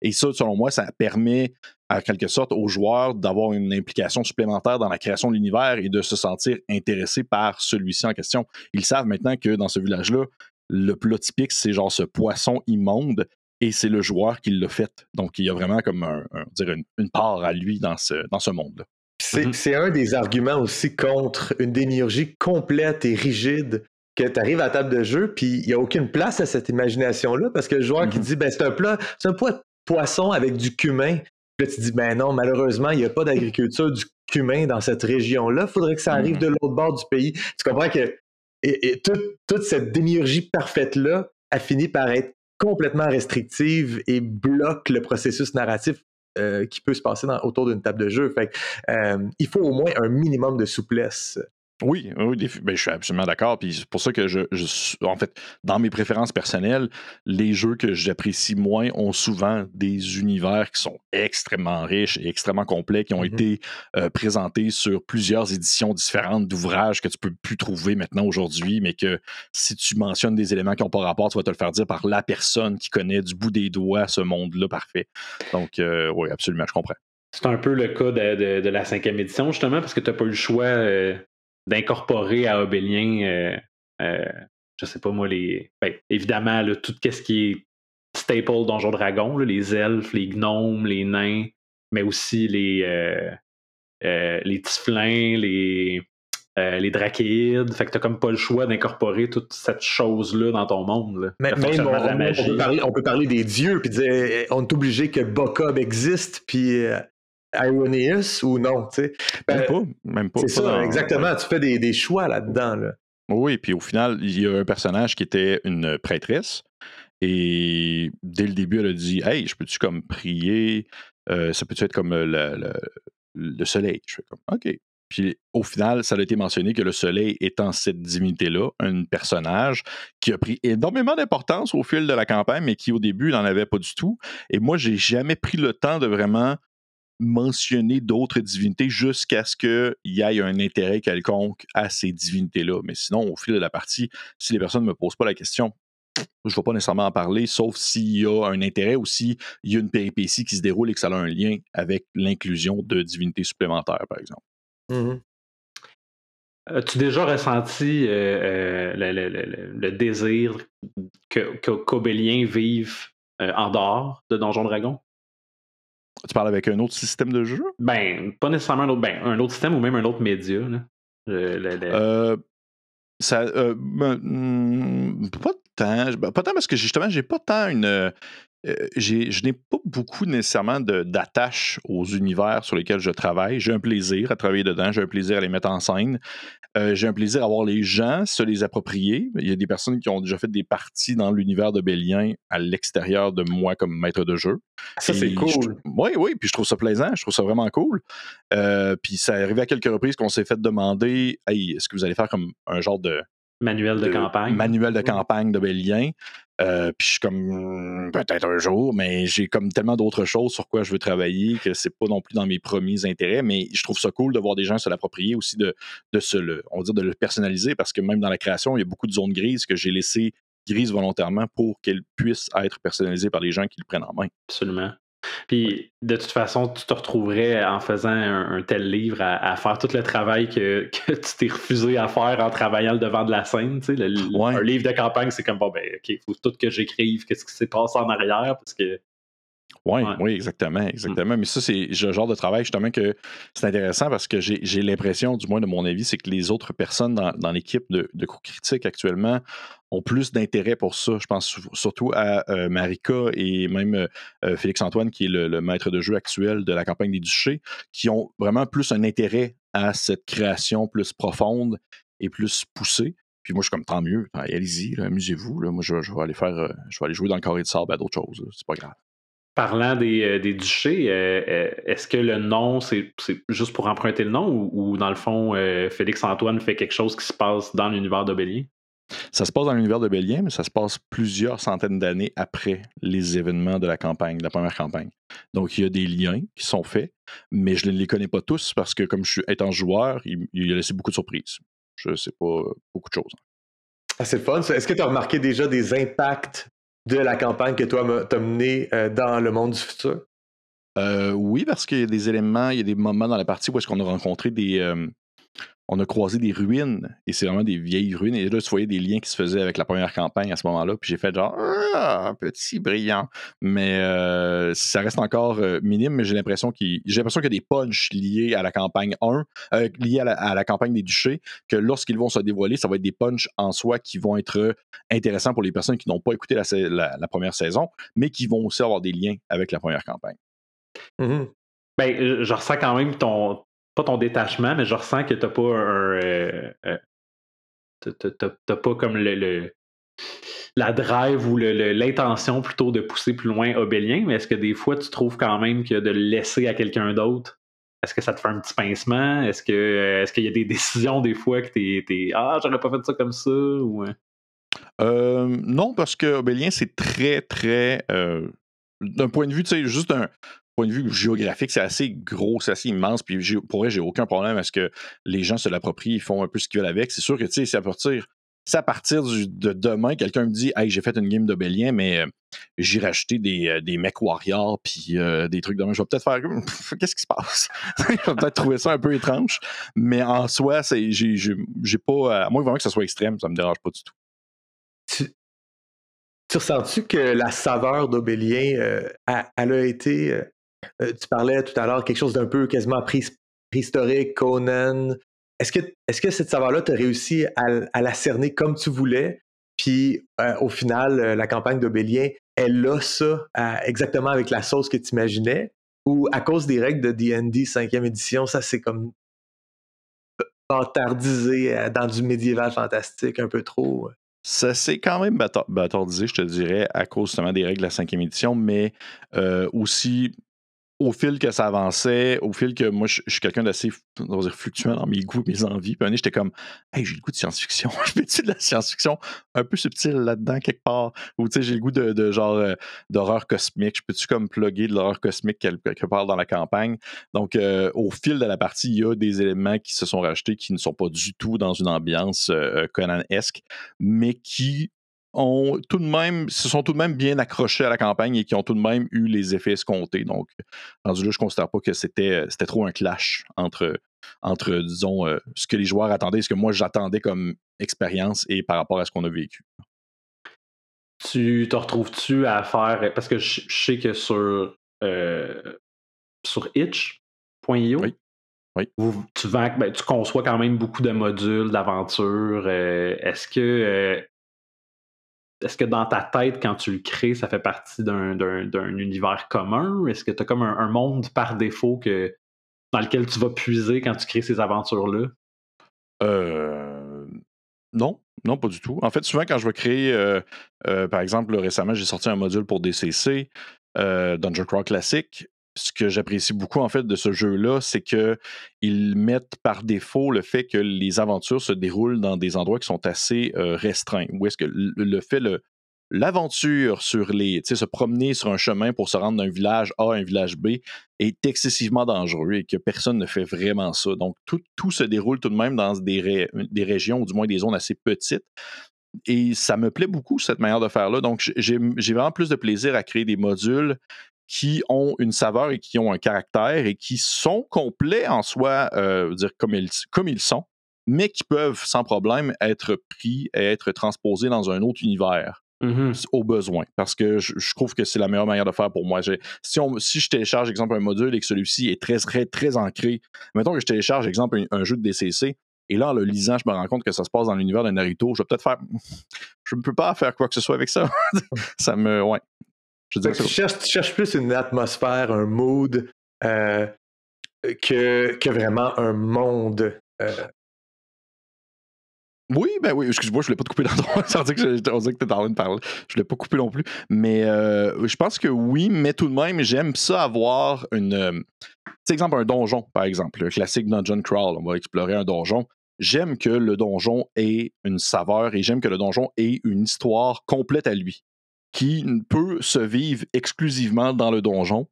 Et ça, selon moi, ça permet, en quelque sorte, aux joueurs d'avoir une implication supplémentaire dans la création de l'univers et de se sentir intéressés par celui-ci en question. Ils savent maintenant que dans ce village-là, le plat typique, c'est genre ce poisson immonde et c'est le joueur qui l'a fait. Donc, il y a vraiment comme un, un- dire une, une part à lui dans ce, dans ce monde-là. C'est Mhm. c'est un des arguments aussi contre une démiurgie complète et rigide que tu arrives à la table de jeu, puis il n'y a aucune place à cette imagination-là, parce que le joueur qui Mhm. dit ben, c'est un plat, c'est un plat de poisson avec du cumin. Puis là, tu dis ben non, malheureusement, il n'y a pas d'agriculture du cumin dans cette région-là. Il faudrait que ça arrive Mhm. de l'autre bord du pays. Tu comprends que et, et toute, toute cette démiurgie parfaite-là a fini par être complètement restrictive et bloque le processus narratif euh, qui peut se passer dans- autour d'une table de jeu. Fait que, euh, il faut au moins un minimum de souplesse. Oui, oui, ben, je suis absolument d'accord. Puis c'est pour ça que je, en fait, dans mes préférences personnelles, les jeux que j'apprécie moins ont souvent des univers qui sont extrêmement riches et extrêmement complets, qui ont Mhm. été euh, présentés sur plusieurs éditions différentes d'ouvrages que tu peux plus trouver maintenant aujourd'hui, mais que si tu mentionnes des éléments qui n'ont pas rapport, tu vas te le faire dire par la personne qui connaît du bout des doigts ce monde-là parfait. Donc, euh, oui, absolument, je comprends. C'est un peu le cas de, de- de la cinquième édition, justement, parce que tu n'as pas eu le choix euh, d'incorporer à Obélien, euh, euh, je sais pas moi, les. ben, évidemment, là, tout ce qui est staple Donjon Dragon, là, les elfes, les gnomes, les nains, mais aussi les, euh, les tieflins, les, euh, les drachéides. Fait que t'as comme pas le choix d'incorporer toute cette chose-là dans ton monde. Là. Mais, même, on, peut parler, on peut parler des dieux, puis dire eh, on est obligé que Bokob existe, puis euh, Ironeus ou non. tu sais. Ben, Même pas, même pas. c'est ça, dans- exactement. Tu fais des, des choix là-dedans. Là. Oui, puis au final, il y a un personnage qui était une prêtresse. Et dès le début, elle a dit Hey, je peux-tu comme prier Euh, Ça peut-tu être comme euh, le, le- le soleil? Je fais comme OK. Puis au final, ça a été mentionné que le soleil étant cette divinité-là, un personnage qui a pris énormément d'importance au fil de la campagne, mais qui au début n'en avait pas du tout. Et moi, j'ai jamais pris le temps de vraiment mentionner d'autres divinités jusqu'à ce qu'il y ait un intérêt quelconque à ces divinités-là. Mais sinon, au fil de la partie, si les personnes ne me posent pas la question, je ne vais pas nécessairement en parler, sauf s'il y a un intérêt ou s'il y a une péripétie qui se déroule et que ça a un lien avec l'inclusion de divinités supplémentaires, par exemple. Mhm. As-tu déjà ressenti euh, euh, le, désir que, qu'Obélien vive euh, en dehors de Donjon Dragon? Tu parles avec un autre système de jeu? Ben, pas nécessairement un autre, ben, un autre système ou même un autre média. Là. Le- le- le- Euh, ça, euh, ben, hmm, pas tant. ben, Pas tant parce que justement, j'ai pas tant une. Euh, je n'ai pas beaucoup nécessairement d'attache aux univers sur lesquels je travaille. J'ai un plaisir à travailler dedans, j'ai un plaisir à les mettre en scène. Euh, j'ai un plaisir à voir les gens se les approprier. Il y a des personnes qui ont déjà fait des parties dans l'univers de Bélien à l'extérieur de moi comme maître de jeu. Ça, c'est cool. Oui, oui, puis je trouve ça plaisant, je trouve ça vraiment cool. Euh, puis ça est arrivé à quelques reprises qu'on s'est fait demander Hey, est-ce que vous allez faire comme un genre de, manuel de, de campagne. manuel de campagne de Bélien? Euh, puis je suis comme Hmm, peut-être un jour, mais j'ai comme tellement d'autres choses sur quoi je veux travailler que c'est pas non plus dans mes premiers intérêts. Mais je trouve ça cool de voir des gens se l'approprier aussi, de, de se le, on va dire de le personnaliser parce que même dans la création, il y a beaucoup de zones grises que j'ai laissées grises volontairement pour qu'elles puissent être personnalisées par les gens qui le prennent en main. Absolument. Puis, de toute façon, tu te retrouverais en faisant un, un tel livre à, à faire tout le travail que, que tu t'es refusé à faire en travaillant le devant de la scène. Tu sais, le- le- Ouais. Un livre de campagne, c'est comme bon, ben, OK, il faut tout que j'écrive, qu'est-ce qui s'est passé en arrière, parce que. Oui, Ouais. oui, exactement, exactement. Mais ça, c'est le genre de travail justement que c'est intéressant parce que j'ai l'impression, du moins de mon avis, c'est que les autres personnes dans, dans l'équipe de, de Coup Critique actuellement ont plus d'intérêt pour ça. Je pense surtout à euh, Marika et même euh, euh, Félix-Antoine, qui est le, le maître de jeu actuel de la campagne des Duchés, qui ont vraiment plus un intérêt à cette création plus profonde et plus poussée. Puis moi, je suis comme tant mieux. Allez- Allez-y, amusez-vous. Moi, je, je vais aller faire. je vais aller jouer dans le carré de sable à d'autres choses. C'est pas grave. Parlant des, euh, des duchés, euh, euh, est-ce que le nom, c'est juste pour emprunter le nom ou, ou dans le fond, euh, Félix-Antoine fait quelque chose qui se passe dans l'univers d'Obélien? Ça se passe dans l'univers de Bélien, mais ça se passe plusieurs centaines d'années après les événements de la campagne, de la première campagne. Donc, il y a des liens qui sont faits, mais je ne les connais pas tous parce que, comme je suis étant joueur, il, il a laissé beaucoup de surprises. Je ne sais pas beaucoup de choses. Ah, c'est le fun. Est-ce que tu as remarqué déjà des impacts de la campagne que toi t'as mené euh, dans le monde du futur? Euh, oui, parce qu'il y a des éléments, il y a des moments dans la partie où est-ce qu'on a rencontré des. euh, on a croisé des ruines, et c'est vraiment des vieilles ruines. Et là, tu voyais des liens qui se faisaient avec la première campagne à ce moment-là. Puis j'ai fait genre, ah, petit brillant. Mais euh, ça reste encore euh, minime, mais j'ai l'impression qu'il j'ai l'impression y a des punchs liés à la campagne 1, euh, liés à la, campagne des duchés, que lorsqu'ils vont se dévoiler, ça va être des punchs en soi qui vont être intéressants pour les personnes qui n'ont pas écouté la, première saison, mais qui vont aussi avoir des liens avec la première campagne. Mhm. Ben, je ressens quand même ton. Pas ton détachement, mais je ressens que t'as pas un. euh, euh, t'as- pas comme le. le- la drive ou l'intention plutôt de pousser plus loin Obélien, mais est-ce que des fois tu trouves quand même que de le laisser à quelqu'un d'autre, est-ce que ça te fait un petit pincement? Est-ce que euh, est-ce qu'il y a des décisions des fois que t'es, t'es Ah, j'aurais pas fait ça comme ça? Ou... euh, non, parce que Obélien, c'est très, très. d'un point de vue, tu sais, juste d'un de vue géographique, c'est assez gros, c'est assez immense. Puis pour vrai, j'ai aucun problème à ce que les gens se l'approprient, ils font un peu ce qu'ils veulent avec. C'est sûr que, tu sais, c'est à partir. À partir du- de demain, quelqu'un me dit Hey, j'ai fait une game d'Obélien, mais euh, j'ai racheté des, euh, des mecs warriors puis euh, des trucs de même. Je vais peut-être faire Qu'est-ce qui se passe? je vais peut-être trouver ça un peu étrange. Mais en soi, c'est, j'ai, j'ai, pas. À moins vraiment que ça soit extrême, ça me dérange pas du tout. Tu, tu ressens-tu que la saveur d'Obélien, a- elle a été. Euh, tu parlais tout à l'heure quelque chose d'un peu quasiment pré- préhistorique, Conan. Est-ce que, est-ce que cette saveur-là, tu as réussi à, la cerner comme tu voulais? Puis euh, au final, euh, la campagne d'Obélien, elle a ça exactement avec la sauce que tu imaginais? Ou à cause des règles de D&D 5e édition, ça c'est comme bâtardisé dans du médiéval fantastique un peu trop? Ça s'est quand même bâtardisé, je te dirais, à cause justement des règles de la cinquième édition, mais aussi au fil que ça avançait, au fil que moi, je, suis quelqu'un d'assez fluctuant dans mes goûts, mes envies. Puis un j'étais comme, hey, j'ai le goût de science-fiction. je fais-tu de la science-fiction un peu subtile là-dedans, quelque part? Ou tu sais, j'ai le goût de, de genre euh, d'horreur cosmique. Je peux-tu comme plugger de l'horreur cosmique quelque, quelque part dans la campagne? Donc, euh, au fil de la partie, il y a des éléments qui se sont rajoutés qui ne sont pas du tout dans une ambiance euh, Conan-esque, mais qui ont tout de même, se sont tout de même bien accrochés à la campagne et qui ont tout de même eu les effets escomptés. Donc, rendu là, je ne considère pas que c'était, c'était trop un clash entre, entre disons, euh, ce que les joueurs attendaient, ce que moi j'attendais comme expérience et par rapport à ce qu'on a vécu. Tu te retrouves-tu à faire. Parce que je, je sais que sur, euh, sur itch.io, Oui. Oui. vous- tu, vends, ben, tu conçois quand même beaucoup de modules, d'aventures. euh, est-ce que. Est-ce que dans ta tête, quand tu le crées, ça fait partie d'un, univers commun? Est-ce que tu as comme un, monde par défaut dans lequel tu vas puiser quand tu crées ces aventures-là? Euh, non, non, pas du tout. En fait, souvent, quand je vais créer, euh, euh, par exemple, récemment, j'ai sorti un module pour DCC, Dungeon Crawl Classic. Ce que j'apprécie beaucoup, en fait, de ce jeu-là, c'est qu'ils mettent par défaut le fait que les aventures se déroulent dans des endroits qui sont assez restreints. Où est-ce que le, fait, le, l'aventure sur les, tu sais, se promener sur un chemin pour se rendre d'un village A à un village B est excessivement dangereux et que personne ne fait vraiment ça. Donc, tout, se déroule tout de même dans des, ré- des régions, ou du moins des zones assez petites. Et ça me plaît beaucoup, cette manière de faire-là. Donc, j'ai vraiment plus de plaisir à créer des modules qui ont une saveur et qui ont un caractère et qui sont complets en soi, euh, dire, comme ils, comme ils sont, mais qui peuvent sans problème être pris et être transposés dans un autre univers au besoin. Parce que je, je trouve que c'est la meilleure manière de faire pour moi. Si, on, si je télécharge, exemple, un module et que celui-ci est très, très, très ancré, mettons que je télécharge, exemple, un, un jeu de DCC, et là, en le lisant, je me rends compte que ça se passe dans l'univers de Naruto, je vais peut-être faire. Je ne peux pas faire quoi que ce soit avec ça. ça me. Ouais. Je veux Fait dire, que tu, c'est- cherches, tu cherches plus une atmosphère, un mood euh, que, que vraiment un monde. euh, Oui, ben oui, excuse-moi, je voulais pas te couper dans ton. Que on dirait que t'es en train de parler. Je voulais pas couper non plus. Mais euh, je pense que oui, mais tout de même, j'aime ça avoir une. sais, exemple, un donjon, par exemple, le classique Dungeon Crawl. On va explorer un donjon. J'aime que le donjon ait une saveur et j'aime que le donjon ait une histoire complète à lui, qui peut se vivre exclusivement dans le donjon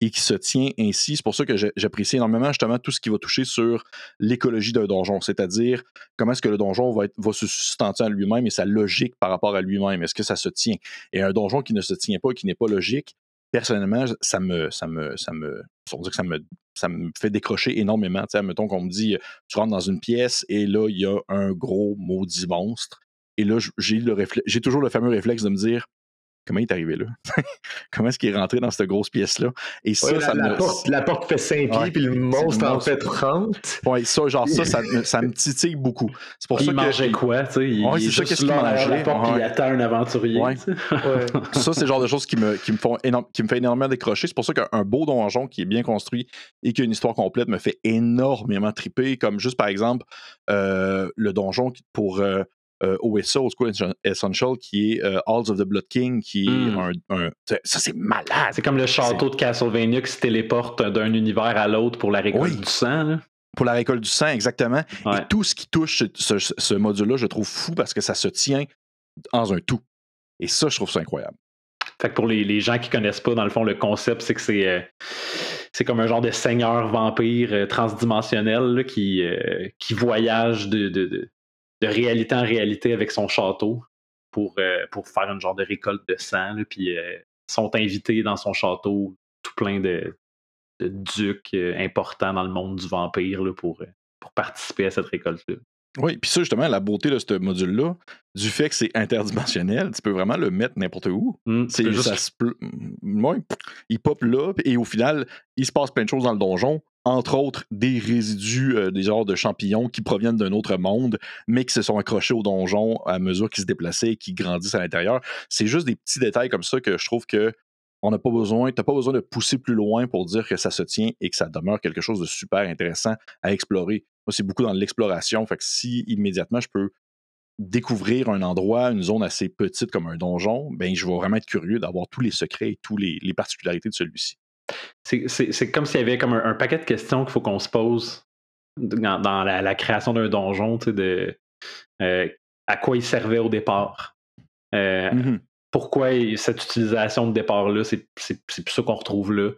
et qui se tient ainsi. C'est pour ça que j'apprécie énormément justement tout ce qui va toucher sur l'écologie d'un donjon, c'est-à-dire comment est-ce que le donjon va, se sustenter à lui-même et sa logique par rapport à lui-même. Est-ce que ça se tient? Et un donjon qui ne se tient pas, qui n'est pas logique, personnellement, ça me, ça me, ça me, que ça me, ça me fait décrocher énormément. Tu mettons qu'on me dit, tu rentres dans une pièce et là, il y a un gros maudit monstre. Et là, j'ai toujours le fameux réflexe de me dire, comment il est arrivé là? comment est-ce qu'il est rentré dans cette grosse pièce-là? Et ça, Ouais, la, ça la me... porte, la porte fait 5 pieds, Ouais. puis le C'est monstre le en fait 30. Ouais, ça, genre ça, ça, me- ça me titille beaucoup. C'est pour il ça que mangeait quoi, tu sais? Il, Ouais, il est c'est ça, qu'est-ce qu'il derrière la mangeait, porte, ouais. il attend un aventurier. Ça, c'est le genre de choses qui me, qui me, font énorme- qui me fait énormément décrocher. C'est pour ça qu'un beau donjon qui est bien construit et qui a une histoire complète me fait énormément triper. Comme juste par exemple, euh, le donjon pour euh, euh, OSA, Old School Essential, qui est euh, Halls of the Blood King, qui est Mm. un, un- Ça, c'est malade. C'est comme le château de Castlevania qui se téléporte d'un univers à l'autre pour la récolte Oui. du sang. là. Pour la récolte du sang, exactement. Ouais. Et tout ce qui touche ce, ce- ce module-là, je trouve fou parce que ça se tient dans un tout. Et ça, je trouve ça incroyable. Fait que pour les, les gens qui connaissent pas, dans le fond, le concept, c'est que c'est euh, c'est comme un genre de seigneur vampire euh, transdimensionnel là, qui, euh, qui voyage de, de, de- de réalité en réalité avec son château pour, euh, pour faire une genre de récolte de sang. là, puis euh, sont invités dans son château tout plein de, de ducs euh, importants dans le monde du vampire là, pour, pour participer à cette récolte-là. Oui, puis ça, justement, la beauté de ce module-là, du fait que c'est interdimensionnel, tu peux vraiment le mettre n'importe où. Tu C'est juste- ça se ouais, il pop là, et au final, il se passe plein de choses dans le donjon, entre autres des résidus, euh, des genres de champignons qui proviennent d'un autre monde, mais qui se sont accrochés au donjon à mesure qu'ils se déplaçaient et qui grandissent à l'intérieur. C'est juste des petits détails comme ça que je trouve que on n'a pas besoin, t'as pas besoin de pousser plus loin pour dire que ça se tient et que ça demeure quelque chose de super intéressant à explorer. Moi, c'est beaucoup dans l'exploration. Fait si immédiatement je peux découvrir un endroit, une zone assez petite comme un donjon, ben je vais vraiment être curieux d'avoir tous les secrets et toutes les particularités de celui-ci. C'est- comme s'il y avait comme un, un paquet de questions qu'il faut qu'on se pose dans, dans la, la création d'un donjon, tu sais, de euh, à quoi il servait au départ. Euh, Mhm. Pourquoi cette utilisation de départ-là, c'est plus ça qu'on retrouve là.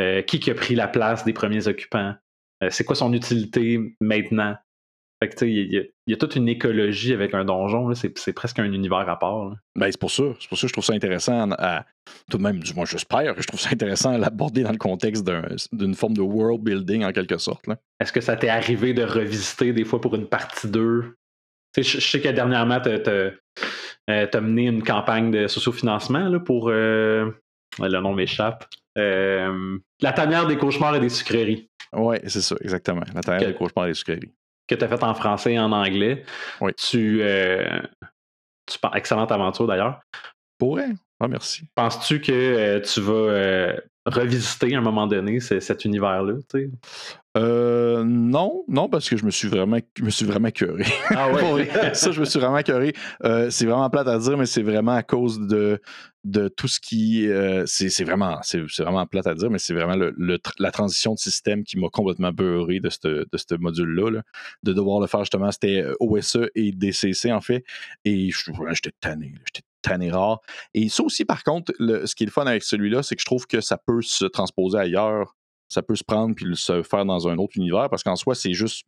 Euh, qui qui a pris la place des premiers occupants? C'est quoi son utilité maintenant? Fait que, il y, a- il y a toute une écologie avec un donjon, c'est presque un univers à part. Ben, c'est pour ça. C'est pour ça que je trouve ça intéressant à, tout de même, du moins j'espère que je trouve ça intéressant à l'aborder dans le contexte d'un- d'une forme de world building en quelque sorte. Est-ce que ça t'est arrivé de revisiter des fois pour une partie 2? Tu sais, je, je sais que dernièrement, tu as mené une campagne de sociofinancement là, pour. euh, le nom m'échappe. Euh, la tanière des cauchemars et des sucreries, Ouais, c'est ça, exactement. La Ok. des cauchemars des sucreries. Que tu as fait en français et en anglais. Oui. Tu. euh, tu excellente aventure d'ailleurs. Pourrait. Ah, merci. Penses-tu que euh, tu vas euh, revisiter à un moment donné ce- cet univers-là? tu sais? Euh, non, non, parce que je me suis vraiment, je me suis vraiment curé. Ah vrai, ça, je me suis vraiment curé. Euh, c'est vraiment plate à dire, mais c'est vraiment à cause de, de tout ce qui. euh, c'est vraiment, c'est vraiment plate à dire, mais c'est vraiment le, la transition de système qui m'a complètement beurré de ce de ce module-là. là. de devoir le faire justement, c'était euh, OSE et DCC en fait. Et j'étais tanné, j'étais tanné rare. Et ça aussi, par contre, le- ce qui est le fun avec celui-là, c'est que je trouve que ça peut se transposer ailleurs. Ça peut se prendre puis se faire dans un autre univers parce qu'en soi, c'est juste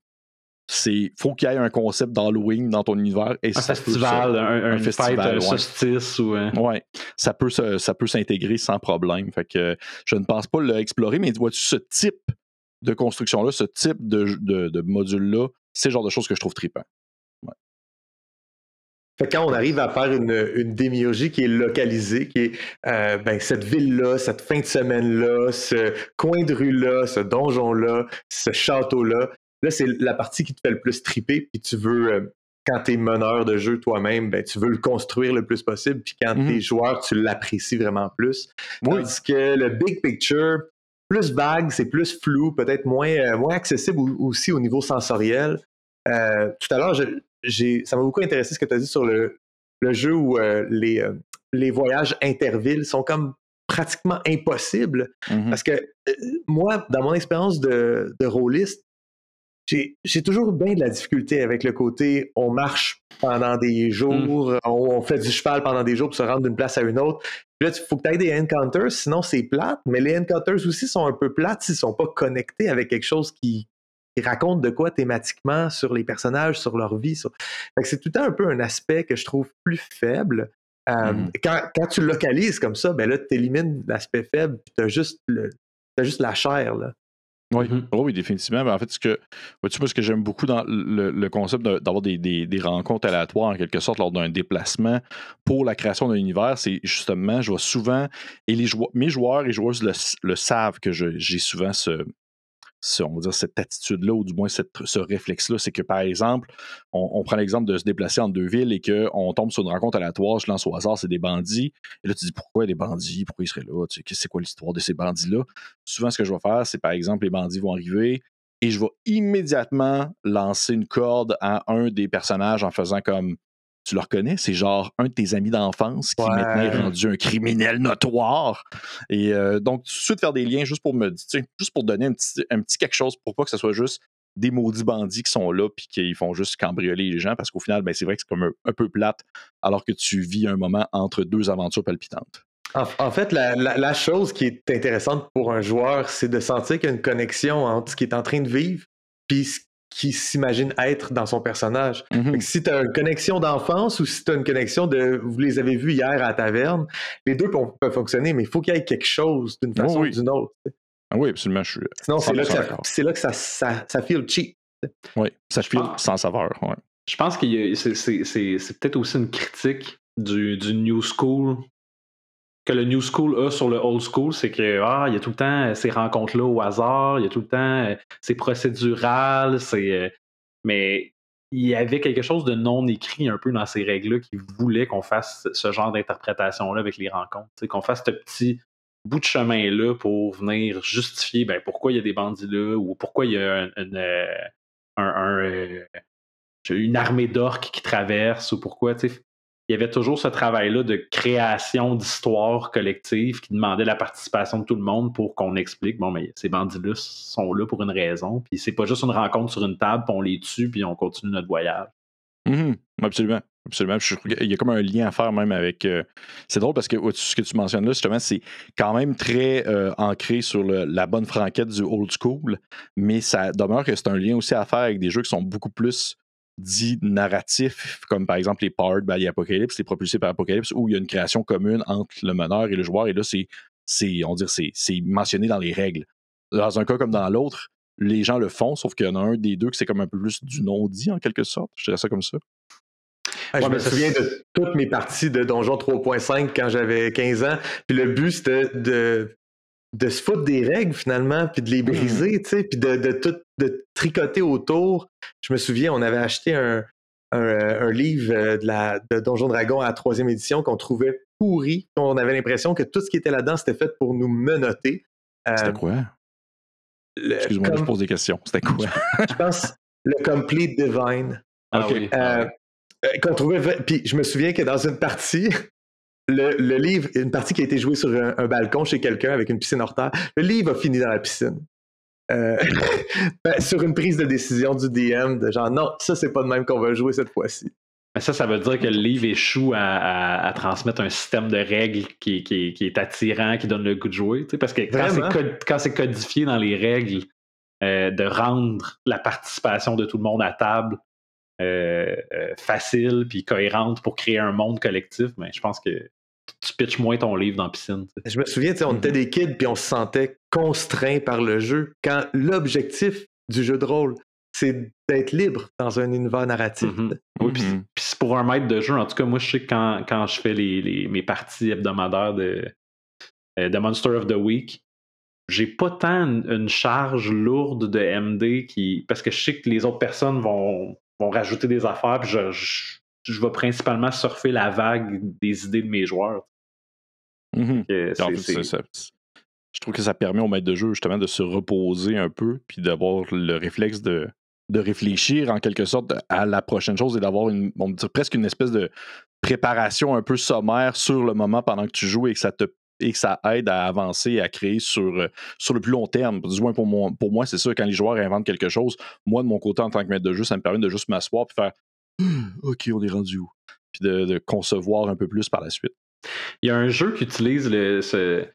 c'est faut qu'il y ait un concept d'Halloween dans ton univers et Un ça peut se- festival, un, un- festival, fête, un ouais. solstice ou. euh, Ouais, ça peut ça peut s'intégrer sans problème. Fait que je ne pense pas l'explorer, mais vois-tu ce type de construction-là, ce type de, de, de module-là, c'est le genre de choses que je trouve trippant. Quand on arrive à faire une, une démiurgie qui est localisée, qui est euh, ben, cette ville-là, cette fin de semaine-là, ce coin de rue-là, ce donjon-là, ce château-là, là, c'est la partie qui te fait le plus triper, puis tu veux, euh, quand tu es meneur de jeu toi-même, ben, tu veux le construire le plus possible, puis quand Mhm. tu es joueur, tu l'apprécies vraiment plus. Oui. Tandis que le big picture, plus vague, c'est plus flou, peut-être moins, euh, moins accessible au- aussi au niveau sensoriel. Euh, tout à l'heure, ça m'a beaucoup intéressé ce que tu as dit sur le, le jeu où euh, les, euh, les voyages intervilles sont comme pratiquement impossibles. Mhm. Parce que euh, moi, dans mon expérience de, de rôliste, j'ai toujours bien de la difficulté avec le côté on marche pendant des jours, on, on fait du cheval pendant des jours pour se rendre d'une place à une autre. Puis là, il faut que tu aies des encounters, sinon c'est plate. Mais les encounters aussi sont un peu plates s'ils sont pas connectés avec quelque chose qui, qui raconte de quoi thématiquement sur les personnages, sur leur vie. sur- c'est tout le temps un peu un aspect que je trouve plus faible. Euh, Mhm. quand, quand tu le localises comme ça, ben là, tu élimines l'aspect faible, puis tu as juste, le, juste la chair. Là. Oui, Mhm. Oh oui, définitivement. Mais en fait, ce que, vois-tu, moi, ce que j'aime beaucoup dans le, le concept de- d'avoir des, des- des rencontres aléatoires, en quelque sorte, lors d'un déplacement pour la création d'un univers, c'est justement, je vois souvent, et les joueurs, mes joueurs et joueuses le, le savent que j'ai souvent ce, on va dire, cette attitude-là, ou du moins ce réflexe-là. C'est que, par exemple, on, prend l'exemple de se déplacer entre deux villes et qu'on tombe sur une rencontre aléatoire, je lance au hasard, c'est des bandits. Et là, tu dis pourquoi les bandits, pourquoi ils seraient là, tu c'est quoi l'histoire de ces bandits-là? Souvent, ce que je vais faire, c'est par exemple, les bandits vont arriver et je vais immédiatement lancer une corde à un des personnages en faisant comme tu le reconnais, c'est genre un de tes amis d'enfance qui Ouais. maintenant est rendu un criminel notoire. Et euh, donc, tout de suite faire des liens juste pour me tu sais, juste pour donner un petit, un petit quelque chose pour pas que ce soit juste des maudits bandits qui sont là puis qui font juste cambrioler les gens parce qu'au final, ben, c'est vrai que c'est comme un, un peu plate alors que tu vis un moment entre deux aventures palpitantes. En, en fait, la, la- la chose qui est intéressante pour un joueur, c'est de sentir qu'il y a une connexion entre ce qu'il est en train de vivre puis ce qu'il s'imagine être dans son personnage. Fait que si tu as une connexion d'enfance ou si tu as une connexion de vous les avez vus hier à la taverne, les deux peuvent, peuvent fonctionner, mais il faut qu'il y ait quelque chose d'une façon oui. ou d'une autre. Ah oui, absolument. Je suis, Sinon, c'est là que, 100% ça, d'accord. c'est là que ça, ça, ça feel cheap. oui, ça file Ah. sans saveur. ouais. Je pense que c'est, c'est- c'est- c'est peut-être aussi une critique du, du New School que le New School a sur le Old School, c'est que ah, il y a tout le temps euh, ces rencontres-là au hasard, il y a tout le temps euh, c'est procédural, c'est euh, mais il y avait quelque chose de non écrit un peu dans ces règles-là qui voulait qu'on fasse ce genre d'interprétation-là avec les rencontres, qu'on fasse ce petit bout de chemin-là pour venir justifier ben, pourquoi il y a des bandits là ou pourquoi il y a un- une, un- un, une armée d'orques qui traverse ou pourquoi, tu sais. Il y avait toujours ce travail-là de création d'histoires collectives qui demandait la participation de tout le monde pour qu'on explique, bon, mais ces bandits-là sont là pour une raison, puis c'est pas juste une rencontre sur une table, puis on les tue, puis on continue notre voyage. Mhm, Absolument. Absolument. Qu'il y a comme un lien à faire même avec. euh, c'est drôle parce que ce que tu mentionnes là, justement, c'est quand même très euh, ancré sur la bonne franquette du old school, mais ça demeure que c'est un lien aussi à faire avec des jeux qui sont beaucoup plus dits narratifs, comme par exemple les Powered by Apocalypse, les propulsés par Apocalypse, où il y a une création commune entre le meneur et le joueur, et là, c'est, c'est on dirait, c'est, c'est mentionné dans les règles. Dans un cas comme dans l'autre, les gens le font, sauf qu'il y en a un des deux que c'est comme un peu plus du non-dit en quelque sorte. Je dirais ça comme ça. Ah, je Ouais, me souviens de toutes mes parties de Donjon 3.5 quand j'avais 15 ans. Puis le but, c'était de, de se foutre des règles finalement, puis de les briser, tu sais, puis de, de tout de tricoter autour. Je me souviens, on avait acheté un, un, euh, un livre euh, de, la, de Donjon Dragon à la troisième édition qu'on trouvait pourri. On avait l'impression que tout ce qui était là-dedans, c'était fait pour nous menotter. Euh, C'était quoi? Excuse-moi, je pose des questions. C'était quoi? je pense le Complete Divine. Ah Ok. oui. Euh, euh, qu'on trouvait. Puis je me souviens que dans une partie, le, le livre, une partie qui a été jouée sur un, un balcon chez quelqu'un avec une piscine hors terre, le livre a fini dans la piscine. Euh, ben, sur une prise de décision du DM, de genre non, ça c'est pas de même qu'on va jouer cette fois-ci. Mais ça, ça veut dire que le livre échoue à, à- à transmettre un système de règles qui, qui- qui est attirant, qui donne le goût de jouer. tu sais, Parce que quand c'est, codifié dans les règles euh, de rendre la participation de tout le monde à table euh, euh, facile puis cohérente pour créer un monde collectif, mais je pense que tu pitches moins ton livre dans la piscine. Je me souviens, on Mhm. était des kids puis on se sentait contraints par le jeu. Quand l'objectif du jeu de rôle, c'est d'être libre dans un univers narratif. Mhm. Oui, puis Mhm. puis c'est pour un maître de jeu. En tout cas, moi, je sais que quand, quand je fais les, les- mes parties hebdomadaires de, euh, de Monster of the Week, j'ai pas tant une, une charge lourde de MD qui. Parce que je sais que les autres personnes vont, vont rajouter des affaires, puis je, je, je vais principalement surfer la vague des idées de mes joueurs. Mhm. Ça- je trouve que ça permet au maître de jeu justement de se reposer un peu puis d'avoir le réflexe de de réfléchir en quelque sorte à la prochaine chose et d'avoir une, on presque une espèce de préparation un peu sommaire sur le moment pendant que tu joues et que ça te et que ça aide à avancer et à créer sur, euh, sur le plus long terme. Du moins, pour moi, pour moi c'est ça, quand les joueurs inventent quelque chose, moi, de mon côté, en tant que maître de jeu, ça me permet de juste m'asseoir et faire OK, on est rendu où? Puis de, de concevoir un peu plus par la suite. Il y a un jeu qui utilise le- ce,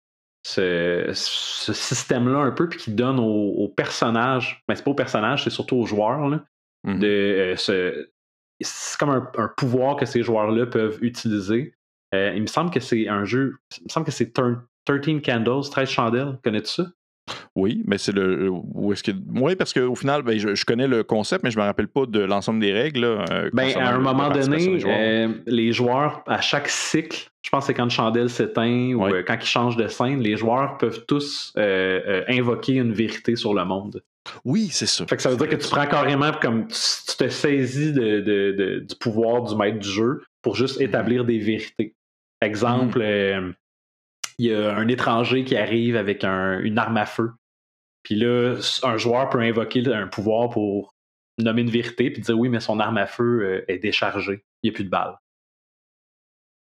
ce, ce système-là un peu, puis qui donne aux, aux personnages, mais c'est pas aux personnages, c'est surtout aux joueurs, là, Mhm. de euh, ce- c'est comme un, un pouvoir que ces joueurs-là peuvent utiliser. Euh, il me semble que c'est un jeu, il me semble que c'est Thir- 13 Candles, 13 chandelles, connais-tu ça? Oui, mais c'est le. Où est-ce que. Oui, parce qu'au final, ben, je, je connais le concept, mais je me rappelle pas de l'ensemble des règles. là, euh, Ben, à un moment donné, joueurs. euh, les joueurs, à chaque cycle, je pense que c'est quand une chandelle s'éteint ou euh, quand ils changent de scène, les joueurs peuvent tous euh, euh, invoquer une vérité sur le monde. Oui, c'est ça. Fait que ça veut dire que tu prends carrément comme tu, tu te saisis de, de- de- du pouvoir du maître du jeu pour juste établir des vérités. Exemple, euh, il y a un étranger qui arrive avec un- une arme à feu. Puis là, un joueur peut invoquer un pouvoir pour nommer une vérité puis dire oui, mais son arme à feu euh, est déchargée. Il n'y a plus de balles.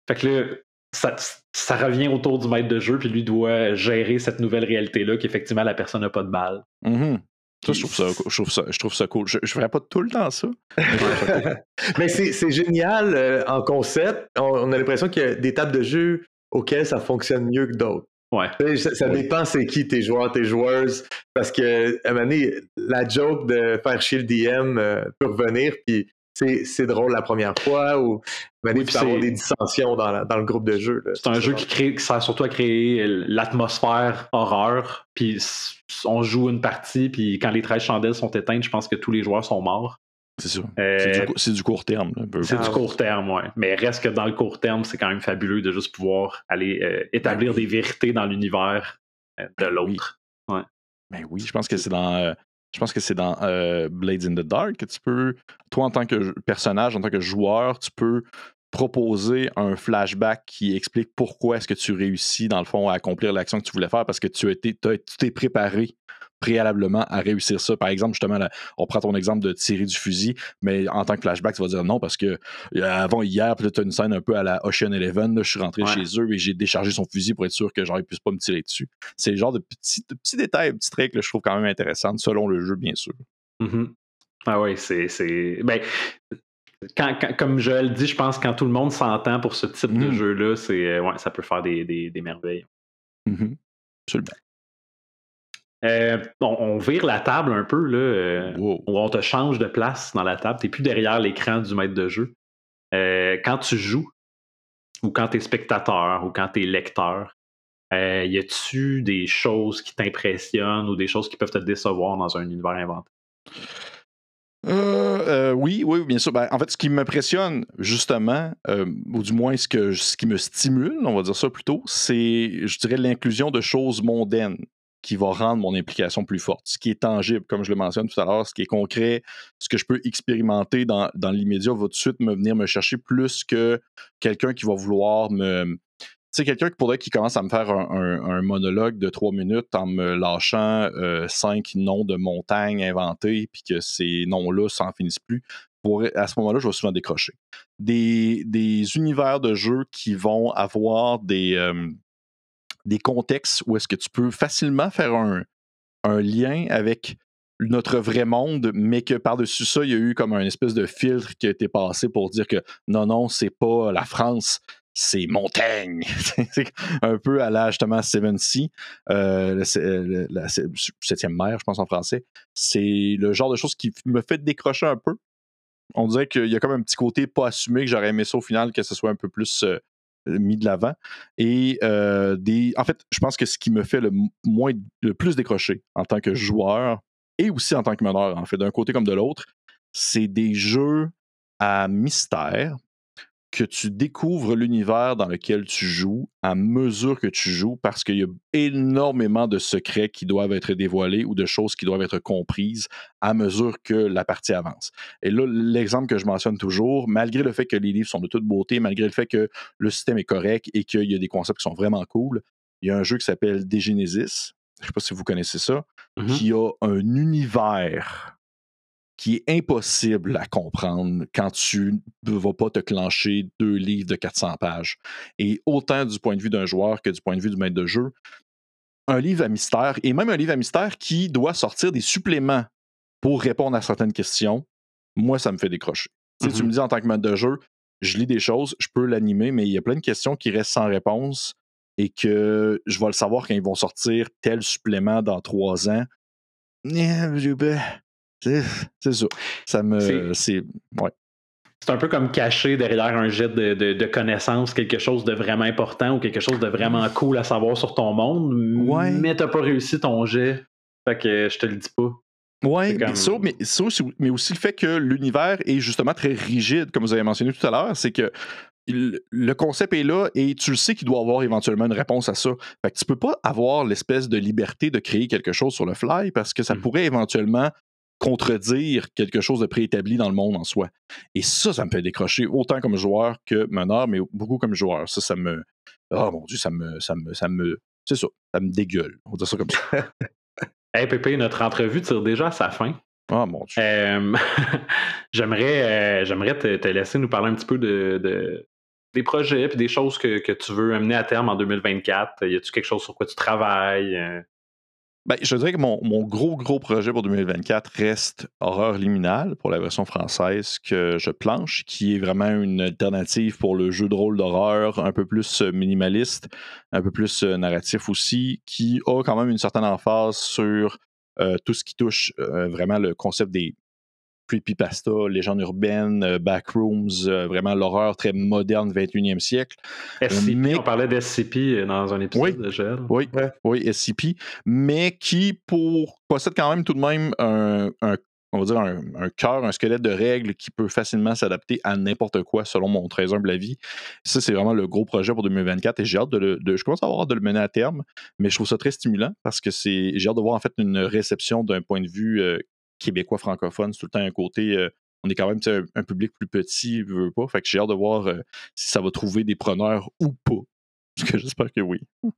Fait que là, ça, ça revient autour du maître de jeu, puis lui doit gérer cette nouvelle réalité-là qu'effectivement la personne n'a pas de balles. Mhm. Ça, je trouve ça, je trouve ça, je trouve ça cool. Je ne ferais pas tout le temps ça. mais c'est génial euh, en concept. On, on a l'impression qu'il y a des tables de jeu auxquelles ça fonctionne mieux que d'autres. Ouais. Ça, dépend c'est qui tes joueurs, tes joueuses. Parce que, à un moment donné, la joke de faire chier le DM euh, peut revenir, puis c'est c'est drôle la première fois, ou à un moment donné, Oui, tu puis peux avoir c'est- des dissensions dans, la- dans le groupe de jeu. C'est un jeu qui, crée, qui sert surtout à créer l'atmosphère horreur. Puis on joue une partie, puis quand les 13 chandelles sont éteintes, je pense que tous les joueurs sont morts. C'est. Euh, C'est du, court terme. c'est Ah du court terme, ouais. Mais reste que dans le court terme, c'est quand même fabuleux de juste pouvoir aller euh, établir des vérités dans l'univers euh, de l'autre. Ben oui, je pense que c'est dans. je pense que c'est dans Blades in the Dark que tu peux, toi en tant que personnage, en tant que joueur, tu peux proposer un flashback qui explique pourquoi est-ce que tu réussis dans le fond à accomplir l'action que tu voulais faire parce que tu as été, tu t'es préparé préalablement à réussir ça. Par exemple, justement, là, on prend ton exemple de tirer du fusil, mais en tant que flashback, tu vas dire non parce que euh, avant hier, tu as une scène un peu à la Ocean Eleven, là, je suis rentré Ouais. chez eux et j'ai déchargé son fusil pour être sûr que genre, il puisse pas me tirer dessus. C'est le genre de petits, de petits détails, petits trucs que je trouve quand même intéressants selon le jeu, bien sûr. Mhm. Ah oui, c'est. Ben, quand, quand- comme Joël dit, je pense que quand tout le monde s'entend pour ce type de Mhm. jeu-là, c'est ouais, ça peut faire des, des- des merveilles. Mhm. Absolument. Euh, on, on vire la table un peu, là. euh, Wow. on te change de place dans la table. Tu n'es plus derrière l'écran du maître de jeu. Euh, quand tu joues, ou quand tu es spectateur, ou quand tu es lecteur, euh, y a-tu des choses qui t'impressionnent ou des choses qui peuvent te décevoir dans un univers inventé? Euh, euh, oui, oui, bien sûr. Ben, en fait, ce qui m'impressionne, justement, euh, ou du moins ce, que, ce qui me stimule, on va dire ça plutôt, c'est, je dirais, l'inclusion de choses mondaines qui va rendre mon implication plus forte. Ce qui est tangible, comme je le mentionne tout à l'heure, ce qui est concret, ce que je peux expérimenter dans, l'immédiat va tout de suite me venir me chercher plus que quelqu'un qui va vouloir me. Tu sais, quelqu'un qui pourrait qui commence à me faire un, monologue de trois minutes en me lâchant euh, cinq noms de montagnes inventées, puis que ces noms-là s'en finissent plus. À ce moment-là, je vais souvent décrocher. Des, des univers de jeux qui vont avoir des, euh, des contextes où est-ce que tu peux facilement faire un, lien avec notre vrai monde, mais que par-dessus ça, il y a eu comme un espèce de filtre qui a été passé pour dire que non, non, c'est pas la France, c'est Montaigne. un peu à la justement Seven Sea, la se- septième mer, je pense en français. C'est le genre de choses qui me fait décrocher un peu. On dirait qu'il y a comme un petit côté pas assumé que j'aurais aimé ça au final, que ce soit un peu plus euh, mis de l'avant. Et euh, des, en fait, je pense que ce qui me fait le moins, le plus décrocher en tant que joueur et aussi en tant que meneur, en fait, d'un côté comme de l'autre, c'est des jeux à mystère que tu découvres l'univers dans lequel tu joues à mesure que tu joues parce qu'il y a énormément de secrets qui doivent être dévoilés ou de choses qui doivent être comprises à mesure que la partie avance. Et là, l'exemple que je mentionne toujours, malgré le fait que les livres sont de toute beauté, malgré le fait que le système est correct et qu'il y a des concepts qui sont vraiment cool, il y a un jeu qui s'appelle Degenesis, je ne sais pas si vous connaissez ça, Mhm. qui a un univers qui est impossible à comprendre quand tu ne vas pas te clencher deux livres de 400 pages. Et autant du point de vue d'un joueur que du point de vue du maître de jeu, un livre à mystère, et même un livre à mystère qui doit sortir des suppléments pour répondre à certaines questions, moi, ça me fait décrocher. Tu sais, Tu Mhm. me dis en tant que maître de jeu, je lis des choses, je peux l'animer, mais il y a plein de questions qui restent sans réponse et que je vais le savoir quand ils vont sortir tel supplément dans trois ans. C'est ça. Ça me. C'est-. Ouais. C'est un peu comme cacher derrière un jet de, de, de connaissances quelque chose de vraiment important ou quelque chose de vraiment cool à savoir sur ton monde, Ouais. mais t'as pas réussi ton jet. Fait que je te le dis pas. Mais comme- ça, mais, ça aussi, mais aussi le fait que l'univers est justement très rigide, comme vous avez mentionné tout à l'heure, c'est que il- le concept est là et tu le sais qu'il doit avoir éventuellement une réponse à ça. Fait que tu peux pas avoir l'espèce de liberté de créer quelque chose sur le fly parce que ça Mhm. pourrait éventuellement contredire quelque chose de préétabli dans le monde en soi. Et ça, ça me fait décrocher autant comme joueur que meneur, mais beaucoup comme joueur. Ça, ça me. Oh mon dieu, ça me. Ça me. Ça me c'est ça. Ça me dégueule. On dire ça comme ça. Hey Pépé, notre entrevue tire déjà à sa fin. Oh mon dieu. Euh, j'aimerais euh, j'aimerais te, te laisser nous parler un petit peu de, de- des projets et des choses que, que tu veux amener à terme en 2024. Y a-tu quelque chose sur quoi tu travailles? Ben, je dirais que mon, gros, gros projet pour 2024 reste Horreur Liminal pour la version française que je planche, qui est vraiment une alternative pour le jeu de rôle d'horreur un peu plus euh, minimaliste, un peu plus euh, narratif aussi, qui a quand même une certaine emphase sur euh, tout ce qui touche vraiment le concept des creepypasta, légendes urbaines, euh, backrooms, euh, vraiment l'horreur très moderne 21e siècle. SCP, mais- on parlait d'SCP dans un épisode Oui. de Gel. Oui, Ouais. oui, SCP, mais qui pour possède quand même tout de même un, un- on va dire un, un cœur, un squelette de règles qui peut facilement s'adapter à n'importe quoi selon mon très humble avis. Ça, c'est vraiment le gros projet pour 2024 et j'ai hâte de le. de- je commence à avoir hâte de le mener à terme, mais je trouve ça très stimulant parce que c'est. J'ai hâte de voir en fait une réception d'un point de vue euh, québécois francophone. C'est tout le temps un côté. euh, on est quand même un, un public plus petit, veut, veut pas. Fait que j'ai hâte de voir euh, si ça va trouver des preneurs ou pas. Parce que j'espère que oui. Fait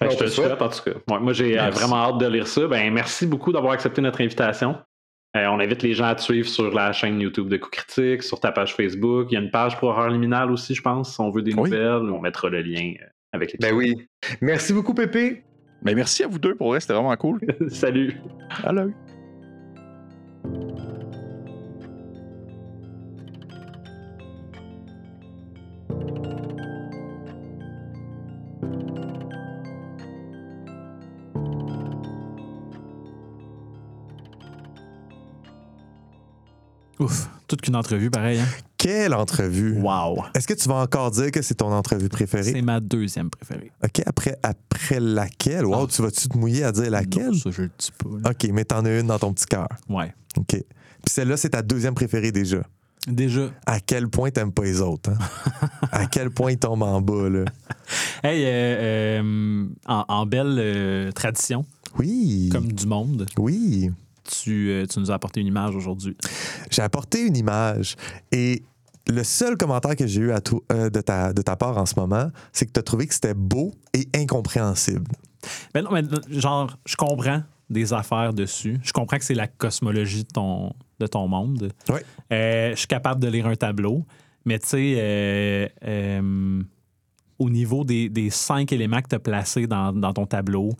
que Non, je te le souhaite, en tout cas. Ouais, moi, j'ai euh, vraiment hâte de lire ça. Ben, merci beaucoup d'avoir accepté notre invitation. Euh, on invite les gens à te suivre sur la chaîne YouTube de Coup Critique, sur ta page Facebook. Il y a une page pour Horreur Liminal aussi, je pense. Si on veut des Oui. nouvelles, on mettra le lien avec les Ben oui. Merci beaucoup, Pépé. Mais merci à vous deux pour vrai, c'était vraiment cool. Salut! Allô. Ouf, toute qu'une entrevue pareil. Hein? Quelle entrevue! Wow. Est-ce que tu vas encore dire que c'est ton entrevue préférée? C'est ma deuxième préférée. OK, après, après laquelle? Wow, Ah. tu vas-tu te mouiller à dire laquelle? Non, ça, je le dis pas. là. OK, mais t'en as une dans ton petit cœur. Ouais. OK. Puis celle-là, c'est ta deuxième préférée déjà. Déjà. À quel point t'aimes pas les autres, hein? à quel point ils tombent en bas, là? Hey, euh, euh, en, en belle euh, tradition, Oui. comme du monde, Oui. Tu, euh, tu nous as apporté une image aujourd'hui? J'ai apporté une image et le seul commentaire que j'ai eu à euh, de, ta, de ta part en ce moment, c'est que tu as trouvé que c'était beau et incompréhensible. Ben non, mais genre, je comprends des affaires dessus. Je comprends que c'est la cosmologie de ton, de ton monde. Ouais. Euh, je suis capable de lire un tableau, mais tu sais, euh, euh, au niveau des, des cinq éléments que tu as placés dans, dans ton tableau,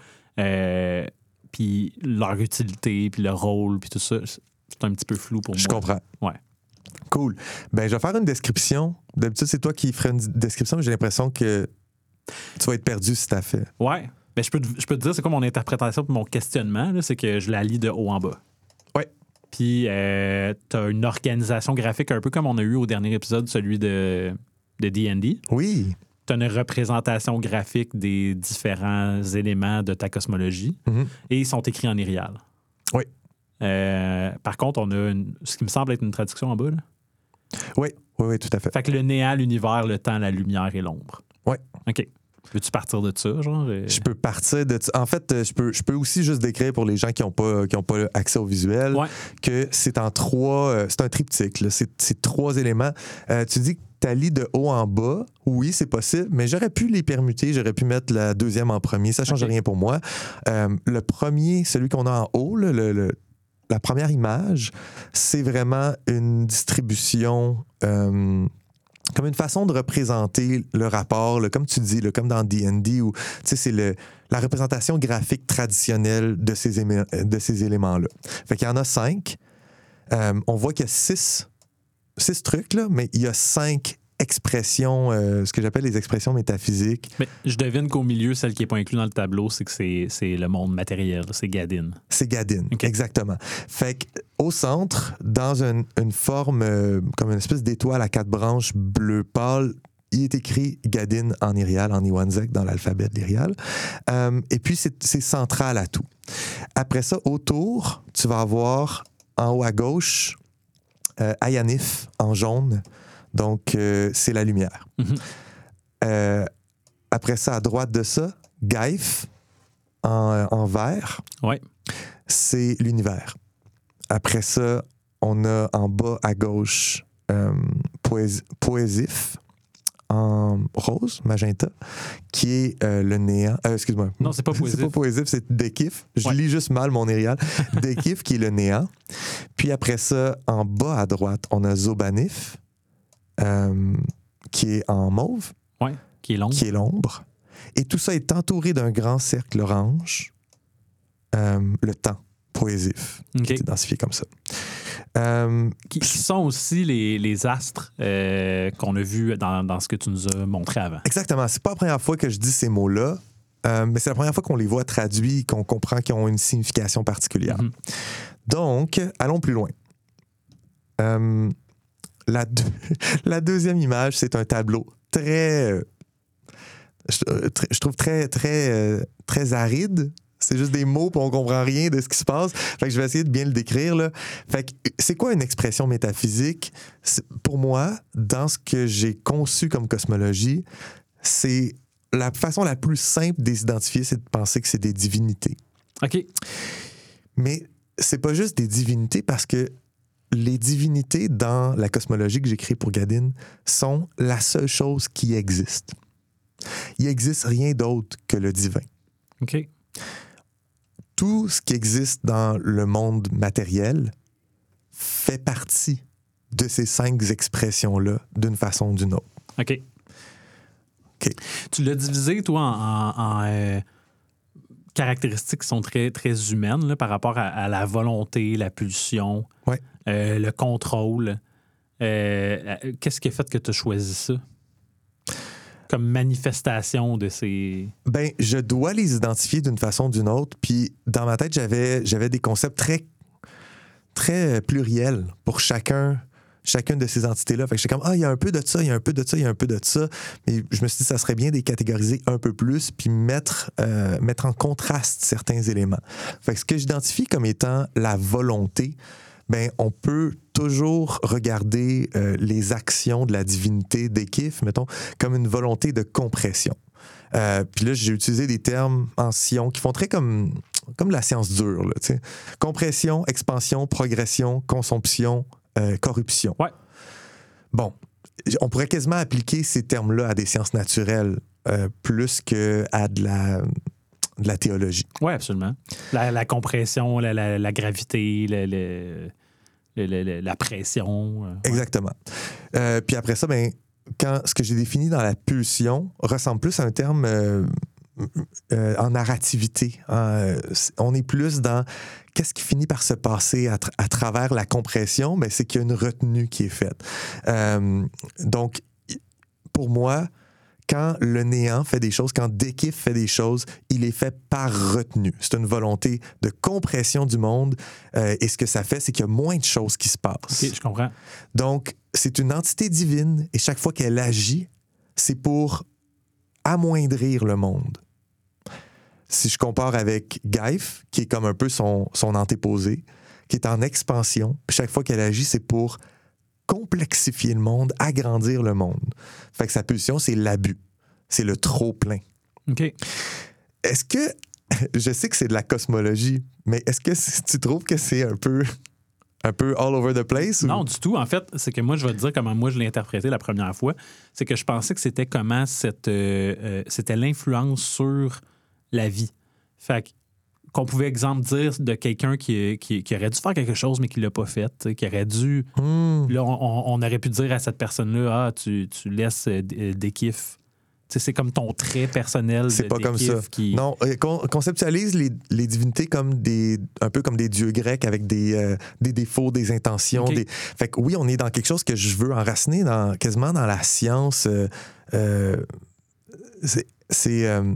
puis leur utilité, puis le rôle, puis tout ça, c'est un petit peu flou pour Je moi. comprends. Ouais. Cool. Ben, je vais faire une description. D'habitude, c'est toi qui ferais une description, mais j'ai l'impression que tu vas être perdu si t'as fait. Ouais. Ben, je, peux te, je peux te dire, c'est quoi mon interprétation puis mon questionnement, c'est que je la lis de haut en bas. Ouais. Puis, euh, tu as une organisation graphique un peu comme on a eu au dernier épisode, celui de de D&D. Oui. Tu as une représentation graphique des différents éléments de ta cosmologie Mhm. et ils sont écrits en irial. Oui. Euh, par contre, on a une- ce qui me semble être une traduction en bas. là. Oui, oui, oui, tout à fait. Fait que le néant, l'univers, le temps, la lumière et l'ombre. Ouais. OK. Veux-tu partir de ça, genre? Je peux partir de. En fait, euh, je peux, je peux aussi juste décrire pour les gens qui n'ont pas, qui ont pas accès au visuel Ouais. que c'est en trois. euh, C'est un triptyque. C'est trois éléments. Euh, tu dis que tu lis de haut en bas. Oui, c'est possible, mais j'aurais pu les permuter. J'aurais pu mettre la deuxième en premier. Ça ne change rien pour moi. Euh, le premier, celui qu'on a en haut, le, le- la première image, c'est vraiment une distribution, euh, comme une façon de représenter le rapport, comme tu dis, comme dans D&D, où c'est la représentation graphique traditionnelle de ces, ces éléments-là. Fait y en a cinq. Euh, on voit qu'il y a six, trucs, mais il y a cinq expressions, euh, ce que j'appelle les expressions métaphysiques. Mais je devine qu'au milieu, celle qui n'est pas inclue dans le tableau, c'est que c'est le monde matériel, c'est Gadin. C'est Gadin, exactement. Fait que, au centre, dans une, une forme euh, comme une espèce d'étoile à quatre branches bleu pâle, il est écrit Gadin en Irial, en Iwanzek, dans l'alphabet de l'Irial. Euh, et puis, c'est c'est central à tout. Après ça, autour, tu vas avoir en haut à gauche euh, Ayanif en jaune. Donc, euh, c'est la lumière. Mhm. Euh, après ça, à droite de ça, Gaif en, en vert Ouais. c'est l'univers. Après ça, on a en bas à gauche euh, Poés- Poésif en rose, magenta, qui est euh, le néant. euh, Excuse-moi. Non, c'est pas C'est Poésif. pas Poésif, c'est Dekif. Je Ouais. lis juste mal mon érial. Dekif, qui est le néant. Puis après ça, en bas à droite, on a Zobanif, euh, qui est en mauve Ouais, qui est long. qui est l'ombre. Et tout ça est entouré d'un grand cercle orange, euh, le temps poésif, OK. qui est identifié comme ça. Euh, Qui, qui sont aussi les, les astres euh, qu'on a vus dans, dans ce que tu nous as montré avant. exactement. C'est pas la première fois que je dis ces mots-là, euh, mais c'est la première fois qu'on les voit traduits, qu'on comprend qu'ils ont une signification particulière. Mhm. Donc, allons plus loin. La, deux- la deuxième image, c'est un tableau très, euh, je, euh, très- je trouve très, très, euh, très aride. C'est juste des mots, puis on comprend rien de ce qui se passe. Fait que je vais essayer de bien le décrire. Là. Fait que c'est quoi une expression métaphysique? Pour moi, dans ce que j'ai conçu comme cosmologie, c'est la façon la plus simple de les identifier, c'est de penser que c'est des divinités. OK. Mais c'est pas juste des divinités parce que les divinités dans la cosmologie que j'ai créée pour Gadin sont la seule chose qui existe. Il n'existe rien d'autre que le divin. OK. Tout ce qui existe dans le monde matériel fait partie de ces cinq expressions-là d'une façon ou d'une autre. OK. OK. Tu l'as divisé, toi, en, en- en, euh, caractéristiques qui sont très, très humaines là, par rapport à, à la volonté, la pulsion, Ouais. Euh, le contrôle. Euh, euh, Qu'est-ce qui a fait que tu as choisi ça? Comme manifestation de ces. Ben, je dois les identifier d'une façon ou d'une autre. Puis dans ma tête, j'avais, des concepts très, pluriels pour chacun, chacune de ces entités-là. Fait que j'étais comme, ah, il y a un peu de ça, il y a un peu de ça, il y a un peu de ça. Mais je me suis dit, ça serait bien de les catégoriser un peu plus, puis mettre, mettre en contraste certains éléments. Fait que ce que j'identifie comme étant la volonté, ben, on peut toujours regarder euh, les actions de la divinité d'Ekif, mettons, comme une volonté de compression. Euh, puis là, j'ai utilisé des termes en sion qui font très comme, comme la science dure. Là. Compression, expansion, progression, consomption, euh, corruption. Ouais. Bon, on pourrait quasiment appliquer ces termes-là à des sciences naturelles euh, plus qu'à de la, de la théologie. Oui, absolument. La, la compression, la, la- la gravité, la pression. euh, ouais. Exactement. Euh, puis après ça, ben, quand ce que j'ai défini dans la pulsion ressemble plus à un terme euh, euh, en narrativité. On est plus dans qu'est-ce qui finit par se passer à, tra- à travers la compression, mais c'est qu'il y a une retenue qui est faite. Donc, pour moi, quand le néant fait des choses, quand Dekif fait des choses, il est fait par retenue. C'est une volonté de compression du monde. euh, et ce que ça fait, c'est qu'il y a moins de choses qui se passent. OK, je comprends. Donc, c'est une entité divine et chaque fois qu'elle agit, c'est pour amoindrir le monde. Si je compare avec Gaif, qui est comme un peu son, son antéposé, qui est en expansion, puis chaque fois qu'elle agit, c'est pour complexifier le monde, agrandir le monde. Fait que sa pulsion, c'est l'abus. C'est le trop plein. OK. Est-ce que, je sais que c'est de la cosmologie, mais est-ce que tu trouves que c'est un peu, un peu all over the place? ou- Non, du tout. En fait, c'est que moi, je vais te dire comment moi je l'ai interprété la première fois. C'est que je pensais que c'était comment cette, euh, euh, c'était l'influence sur la vie. Fait que qu'on pouvait, exemple, dire de quelqu'un qui, qui, qui aurait dû faire quelque chose, mais qui l'a pas fait, qui aurait dû. Hmm. Là, on, on- aurait pu dire à cette personne-là Ah, tu, tu laisses euh, des des kiffs. C'est comme ton trait personnel. C'est pas des comme ça. Qui... Non, euh, con- conceptualise les, les divinités comme des un peu comme des dieux grecs avec des, euh, des défauts, des intentions. Ok. Des... Fait que oui, on est dans quelque chose que je veux enraciner dans quasiment dans la science. euh, euh, c'est c'est euh,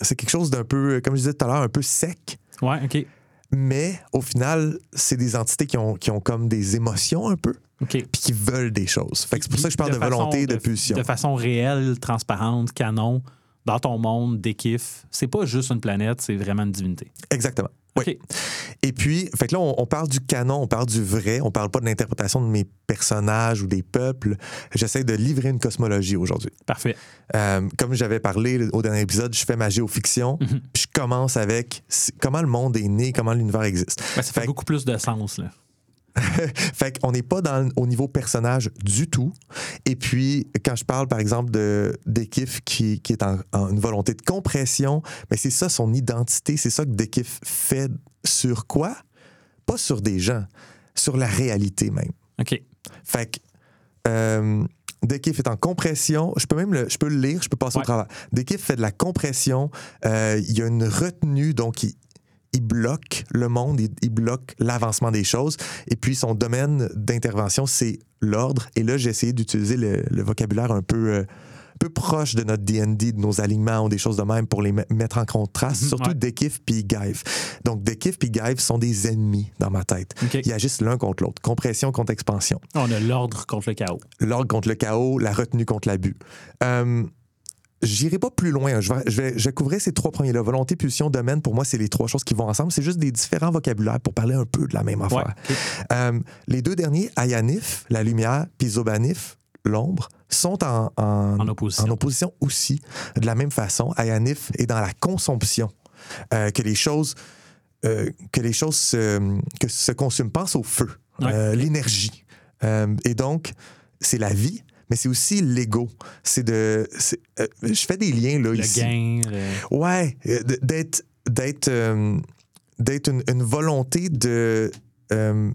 c'est quelque chose d'un peu, comme je disais tout à l'heure, un peu sec. Ouais, OK. Mais au final, c'est des entités qui ont, qui ont comme des émotions un peu, OK. puis qui veulent des choses. Fait que c'est pour ça que je parle de, volonté, de, pulsion. De façon réelle, transparente, canon, dans ton monde, des kiffs. C'est pas juste une planète, c'est vraiment une divinité. Exactement. Oui. Et puis, fait que là, on, on parle du canon, on parle du vrai, on parle pas de l'interprétation de mes personnages ou des peuples. J'essaie de livrer une cosmologie aujourd'hui. Parfait. Euh, comme j'avais parlé au dernier épisode, je fais ma géofiction, Mhm. puis je commence avec comment le monde est né, comment l'univers existe. Ben, ça fait Fait- beaucoup plus de sens, là. Fait qu'on n'est pas dans, au niveau personnage du tout. Et puis, quand je parle, par exemple, de Dekif qui, qui est en, en une volonté de compression, mais c'est ça son identité, c'est ça que Dekif fait sur quoi? Pas sur des gens, sur la réalité même. OK. Fait que euh, Dekif est en compression. Je peux même le, je peux le lire, je peux passer Ouais. au travers. Dekif fait de la compression. Euh, il y a une retenue, donc il, il bloque le monde, il, il bloque l'avancement des choses. Et puis son domaine d'intervention, c'est l'ordre. Et là, j'ai essayé d'utiliser le, le vocabulaire un peu. euh, peu proche de notre D&D, de nos alignements ou des choses de même pour les me- mettre en contraste, Mhm, surtout ouais. Dekif puis Gaive. Donc Dekif puis Gaive sont des ennemis dans ma tête. OK. Ils agissent l'un contre l'autre. Compression contre expansion On a l'ordre contre le chaos. l'ordre contre le chaos, la retenue contre l'abus. Euh, J'irai pas plus loin. Je vais, je, vais, je couvrir ces trois premiers-là. Volonté, pulsion, domaine, pour moi, c'est les trois choses qui vont ensemble. C'est juste des différents vocabulaires pour parler un peu de la même Ouais. affaire. Euh, les deux derniers, Ayanif, la lumière, puis Zobanif, l'ombre, sont en, en, En opposition. en opposition aussi. De la même façon, Ayanif est dans la consomption. Euh, que les choses, euh, que les choses se, que se consument. Pense au feu, Ouais. l'énergie. Et donc, c'est la vie, mais c'est aussi l'ego. C'est de. euh, je fais des liens là Le ici. gain. le- Ouais, euh, d'être d'être euh, d'être une, une volonté de euh,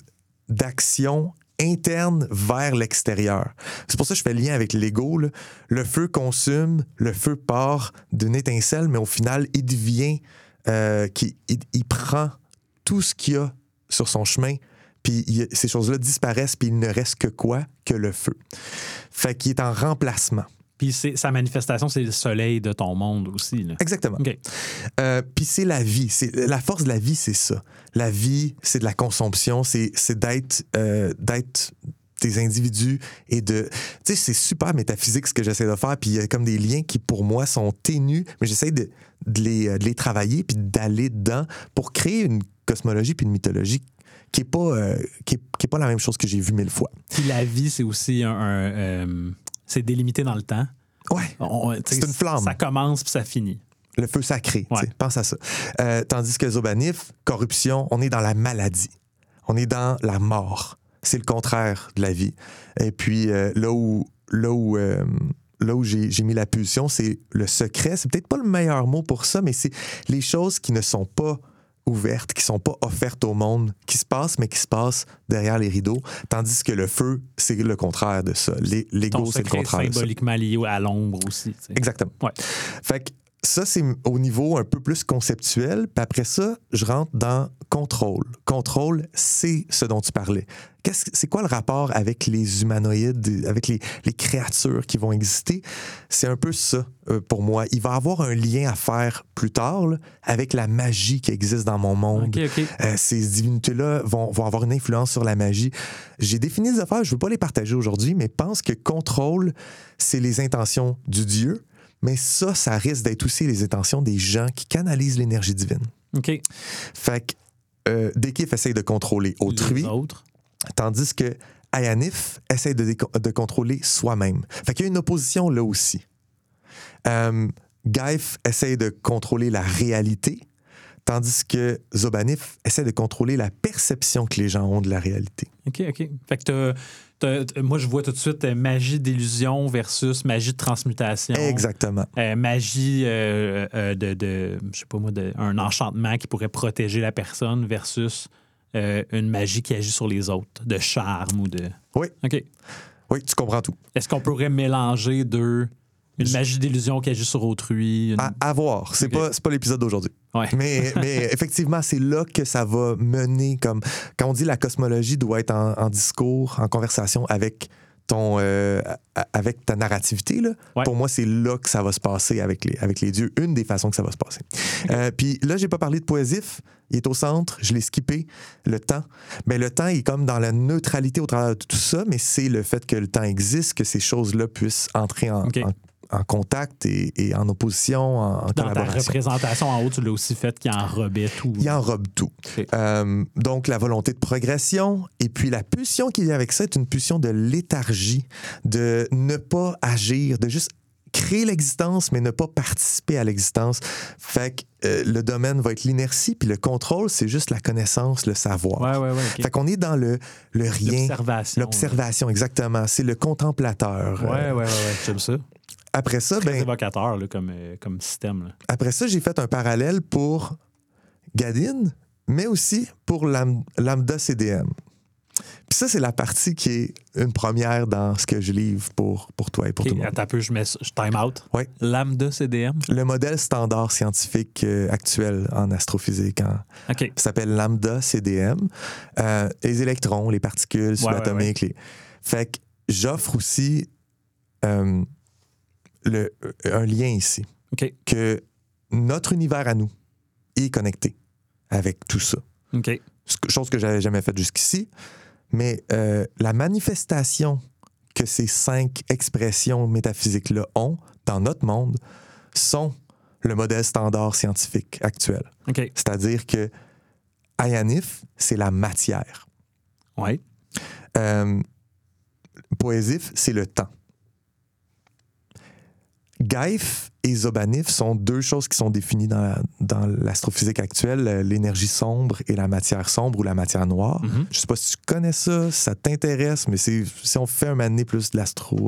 d'action interne vers l'extérieur. C'est pour ça que je fais le lien avec l'ego. Le feu consume, le feu part d'une étincelle, mais au final, il devient, euh, qu'il- il, il prend tout ce qu'il y a sur son chemin, puis il- ces choses-là disparaissent, puis il ne reste que quoi? Que le feu. Fait qu'il est en remplacement. Puis sa manifestation, c'est le soleil de ton monde aussi. Là. Exactement. Euh, Puis c'est la vie. C'est la force de la vie, c'est ça. La vie, c'est de la consomption, c'est c'est d'être euh, d'être des individus et de. Tu sais, c'est super métaphysique ce que j'essaie de faire. Puis il y a comme des liens qui, pour moi, sont ténus, mais j'essaie de, de les, euh, de les travailler puis d'aller dedans pour créer une cosmologie puis une mythologie qui est pas, euh, qui est, qui est pas la même chose que j'ai vu mille fois. Puis la vie, c'est aussi un. un, euh, c'est délimité dans le temps. Ouais. C'est une flamme. Ça commence puis ça finit. Le feu sacré, Ouais. pense à ça. Euh, tandis que Zobanif, corruption, on est dans la maladie. On est dans la mort. C'est le contraire de la vie. Et puis là où, là où, là où j'ai j'ai mis la pulsion, c'est le secret. C'est peut-être pas le meilleur mot pour ça, mais c'est les choses qui ne sont pas ouvertes, qui sont pas offertes au monde, qui se passent, mais qui se passent derrière les rideaux. Tandis que le feu, c'est le contraire de ça. L'ego, c'est le contraire de ça. symboliquement lié à l'ombre aussi. Exactement. Ouais. Fait que ça, c'est au niveau un peu plus conceptuel. Puis après ça, je rentre dans contrôle. Contrôle, c'est ce dont tu parlais. Qu'est-ce que- C'est quoi le rapport avec les humanoïdes, avec les, les créatures qui vont exister? C'est un peu ça euh, pour moi. Il va y avoir un lien à faire plus tard là, avec la magie qui existe dans mon monde. OK, OK. Euh, ces divinités-là vont, vont avoir une influence sur la magie. J'ai défini des affaires, je ne veux pas les partager aujourd'hui, mais pense que contrôle, c'est les intentions du Dieu. Mais ça, ça risque d'être aussi les intentions des gens qui canalisent l'énergie divine. OK. Fait que euh, Dekif essaye de contrôler autrui, tandis que Ayanif essaye de, contrôler soi-même. Fait qu'il y a une opposition là aussi. Euh, Gaif essaye de contrôler la réalité, tandis que Zobanif essaie de contrôler la perception que les gens ont de la réalité. OK, OK. Fait que moi, je vois tout de suite euh, magie d'illusion versus magie de transmutation. Exactement. Euh, magie euh, de, de, je sais pas moi, de, un enchantement qui pourrait protéger la personne versus une magie qui agit sur les autres, de charme ou de. Oui. OK. Oui, tu comprends tout. Est-ce qu'on pourrait mélanger deux. Une magie d'illusion qui agit sur autrui? une- À, à voir. C'est Ok. pas, pas l'épisode d'aujourd'hui. Ouais. Mais, mais effectivement, c'est là que ça va mener comme. Quand on dit la cosmologie doit être en, en discours, en conversation avec ton euh, avec ta narrativité, là, Ouais. pour moi, c'est là que ça va se passer avec les, avec les dieux. Une des façons que ça va se passer. Euh, Puis là, j'ai pas parlé de Poésif. Il est au centre, je l'ai skippé. Le temps. Mais le temps est comme dans la neutralité au travers de tout ça, mais c'est le fait que le temps existe, que ces choses-là puissent entrer en, Ok. en- en contact et, et en opposition, en, Dans ta collaboration. représentation en haut, tu l'as aussi fait qui enrobait tout. Il enrobe tout. Euh, donc, la volonté de progression et puis la pulsion qui vient avec ça est une pulsion de léthargie, de ne pas agir, de juste créer l'existence, mais ne pas participer à l'existence. Fait que euh, le domaine va être l'inertie, puis le contrôle, c'est juste la connaissance, le savoir. Ouais, ouais, ouais. Fait qu'on est dans le, le rien. L'observation. L'observation, exactement. C'est le contemplateur. Ouais, ouais, Euh, ouais, ouais. J'aime ça. Après ça, Très ben, évocateur là, comme, euh, comme système. là. Après ça, j'ai fait un parallèle pour Gadin, mais aussi pour Lam- Lambda CDM. Puis ça, c'est la partie qui est une première dans ce que je livre pour, pour toi et pour tout le monde. attends un peu, je mets je time out. Ouais. Lambda CDM. Le modèle standard scientifique euh, actuel en astrophysique OK. s'appelle Lambda CDM. Euh, les électrons, les particules subatomiques. Les... Fait que j'offre aussi euh, le, un lien ici. Que notre univers à nous est connecté avec tout ça. Chose que j'avais jamais faite jusqu'ici. Mais euh, la manifestation que ces cinq expressions métaphysiques-là ont dans notre monde sont le modèle standard scientifique actuel. C'est-à-dire que Ayanif, c'est la matière. Ouais. Euh, Poésif, c'est le temps. Gaïf et Zobanif sont deux choses qui sont définies dans, dans l'astrophysique actuelle, euh, l'énergie sombre et la matière sombre ou la matière noire. Mhm. Je sais pas si tu connais ça, si ça t'intéresse, mais c'est, si on fait un donné plus de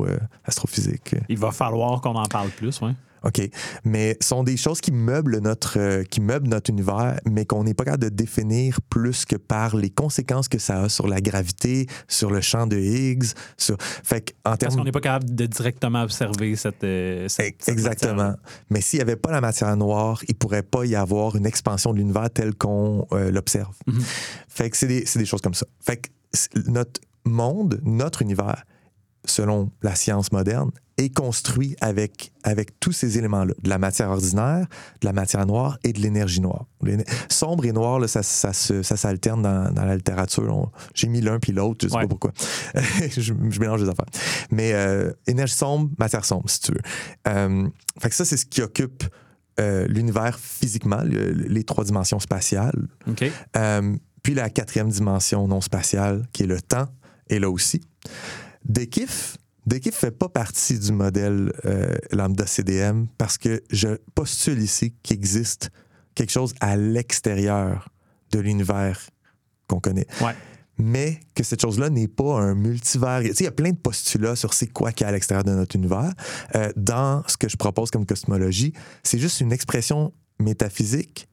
euh, astrophysique. euh, Il va falloir qu'on en parle plus, ouais. OK. Mais sont des choses qui meublent notre, euh, qui meublent notre univers, mais qu'on n'est pas capable de définir plus que par les conséquences que ça a sur la gravité, sur le champ de Higgs. Sur... Fait en Parce termes qu'on n'est pas capable de directement observer cette. euh, cette- Exactement. Mais s'il n'y avait pas la matière noire, il ne pourrait pas y avoir une expansion de l'univers tel qu'on euh, l'observe. Fait que c'est des, choses comme ça. Fait que c'est- notre monde, notre univers, selon la science moderne, est construit avec, avec tous ces éléments-là. De la matière ordinaire, de la matière noire et de l'énergie noire. Sombre et noir, là, ça, ça, se- ça s'alterne dans, dans la littérature. J'ai mis l'un puis l'autre, je sais Ouais. pas pourquoi. je, je mélange les affaires. Mais euh, énergie sombre, matière sombre, si tu veux. Euh, fait que ça, c'est ce qui occupe euh, l'univers physiquement, le- les trois dimensions spatiales. Euh, puis la quatrième dimension non spatiale, qui est le temps, est là aussi. Dekif, Dekif fait pas partie du modèle euh, lambda CDM parce que je postule ici qu'il existe quelque chose à l'extérieur de l'univers qu'on connaît. Ouais. Mais que cette chose-là n'est pas un multivers. Tu sais, il y a plein de postulats sur c'est quoi qu'il y a à l'extérieur de notre univers. Euh, dans ce que je propose comme cosmologie, c'est juste une expression métaphysique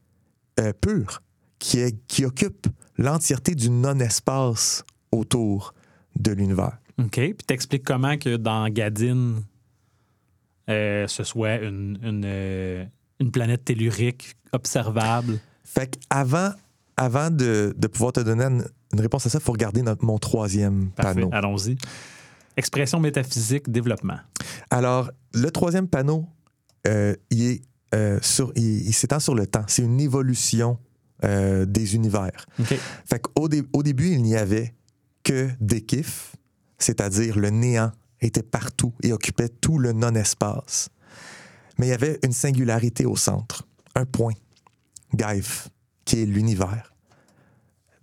euh, pure qui, est, qui occupe l'entièreté du non-espace autour de l'univers. OK. Puis t'expliques comment que dans Gadin, euh, ce soit une, une, euh, une planète tellurique observable? Fait qu'avant avant de, de pouvoir te donner une, une réponse à ça, il faut regarder notre, mon troisième Parfait. panneau. Allons-y. Expression métaphysique, développement. Alors, le troisième panneau, euh, il est euh, sur, il, il s'étend sur le temps. C'est une évolution euh, des univers. Fait qu'au dé- au début, il n'y avait que des kifs, c'est-à-dire le néant était partout et occupait tout le non-espace. Mais il y avait une singularité au centre, un point, Gaïf, qui est l'univers.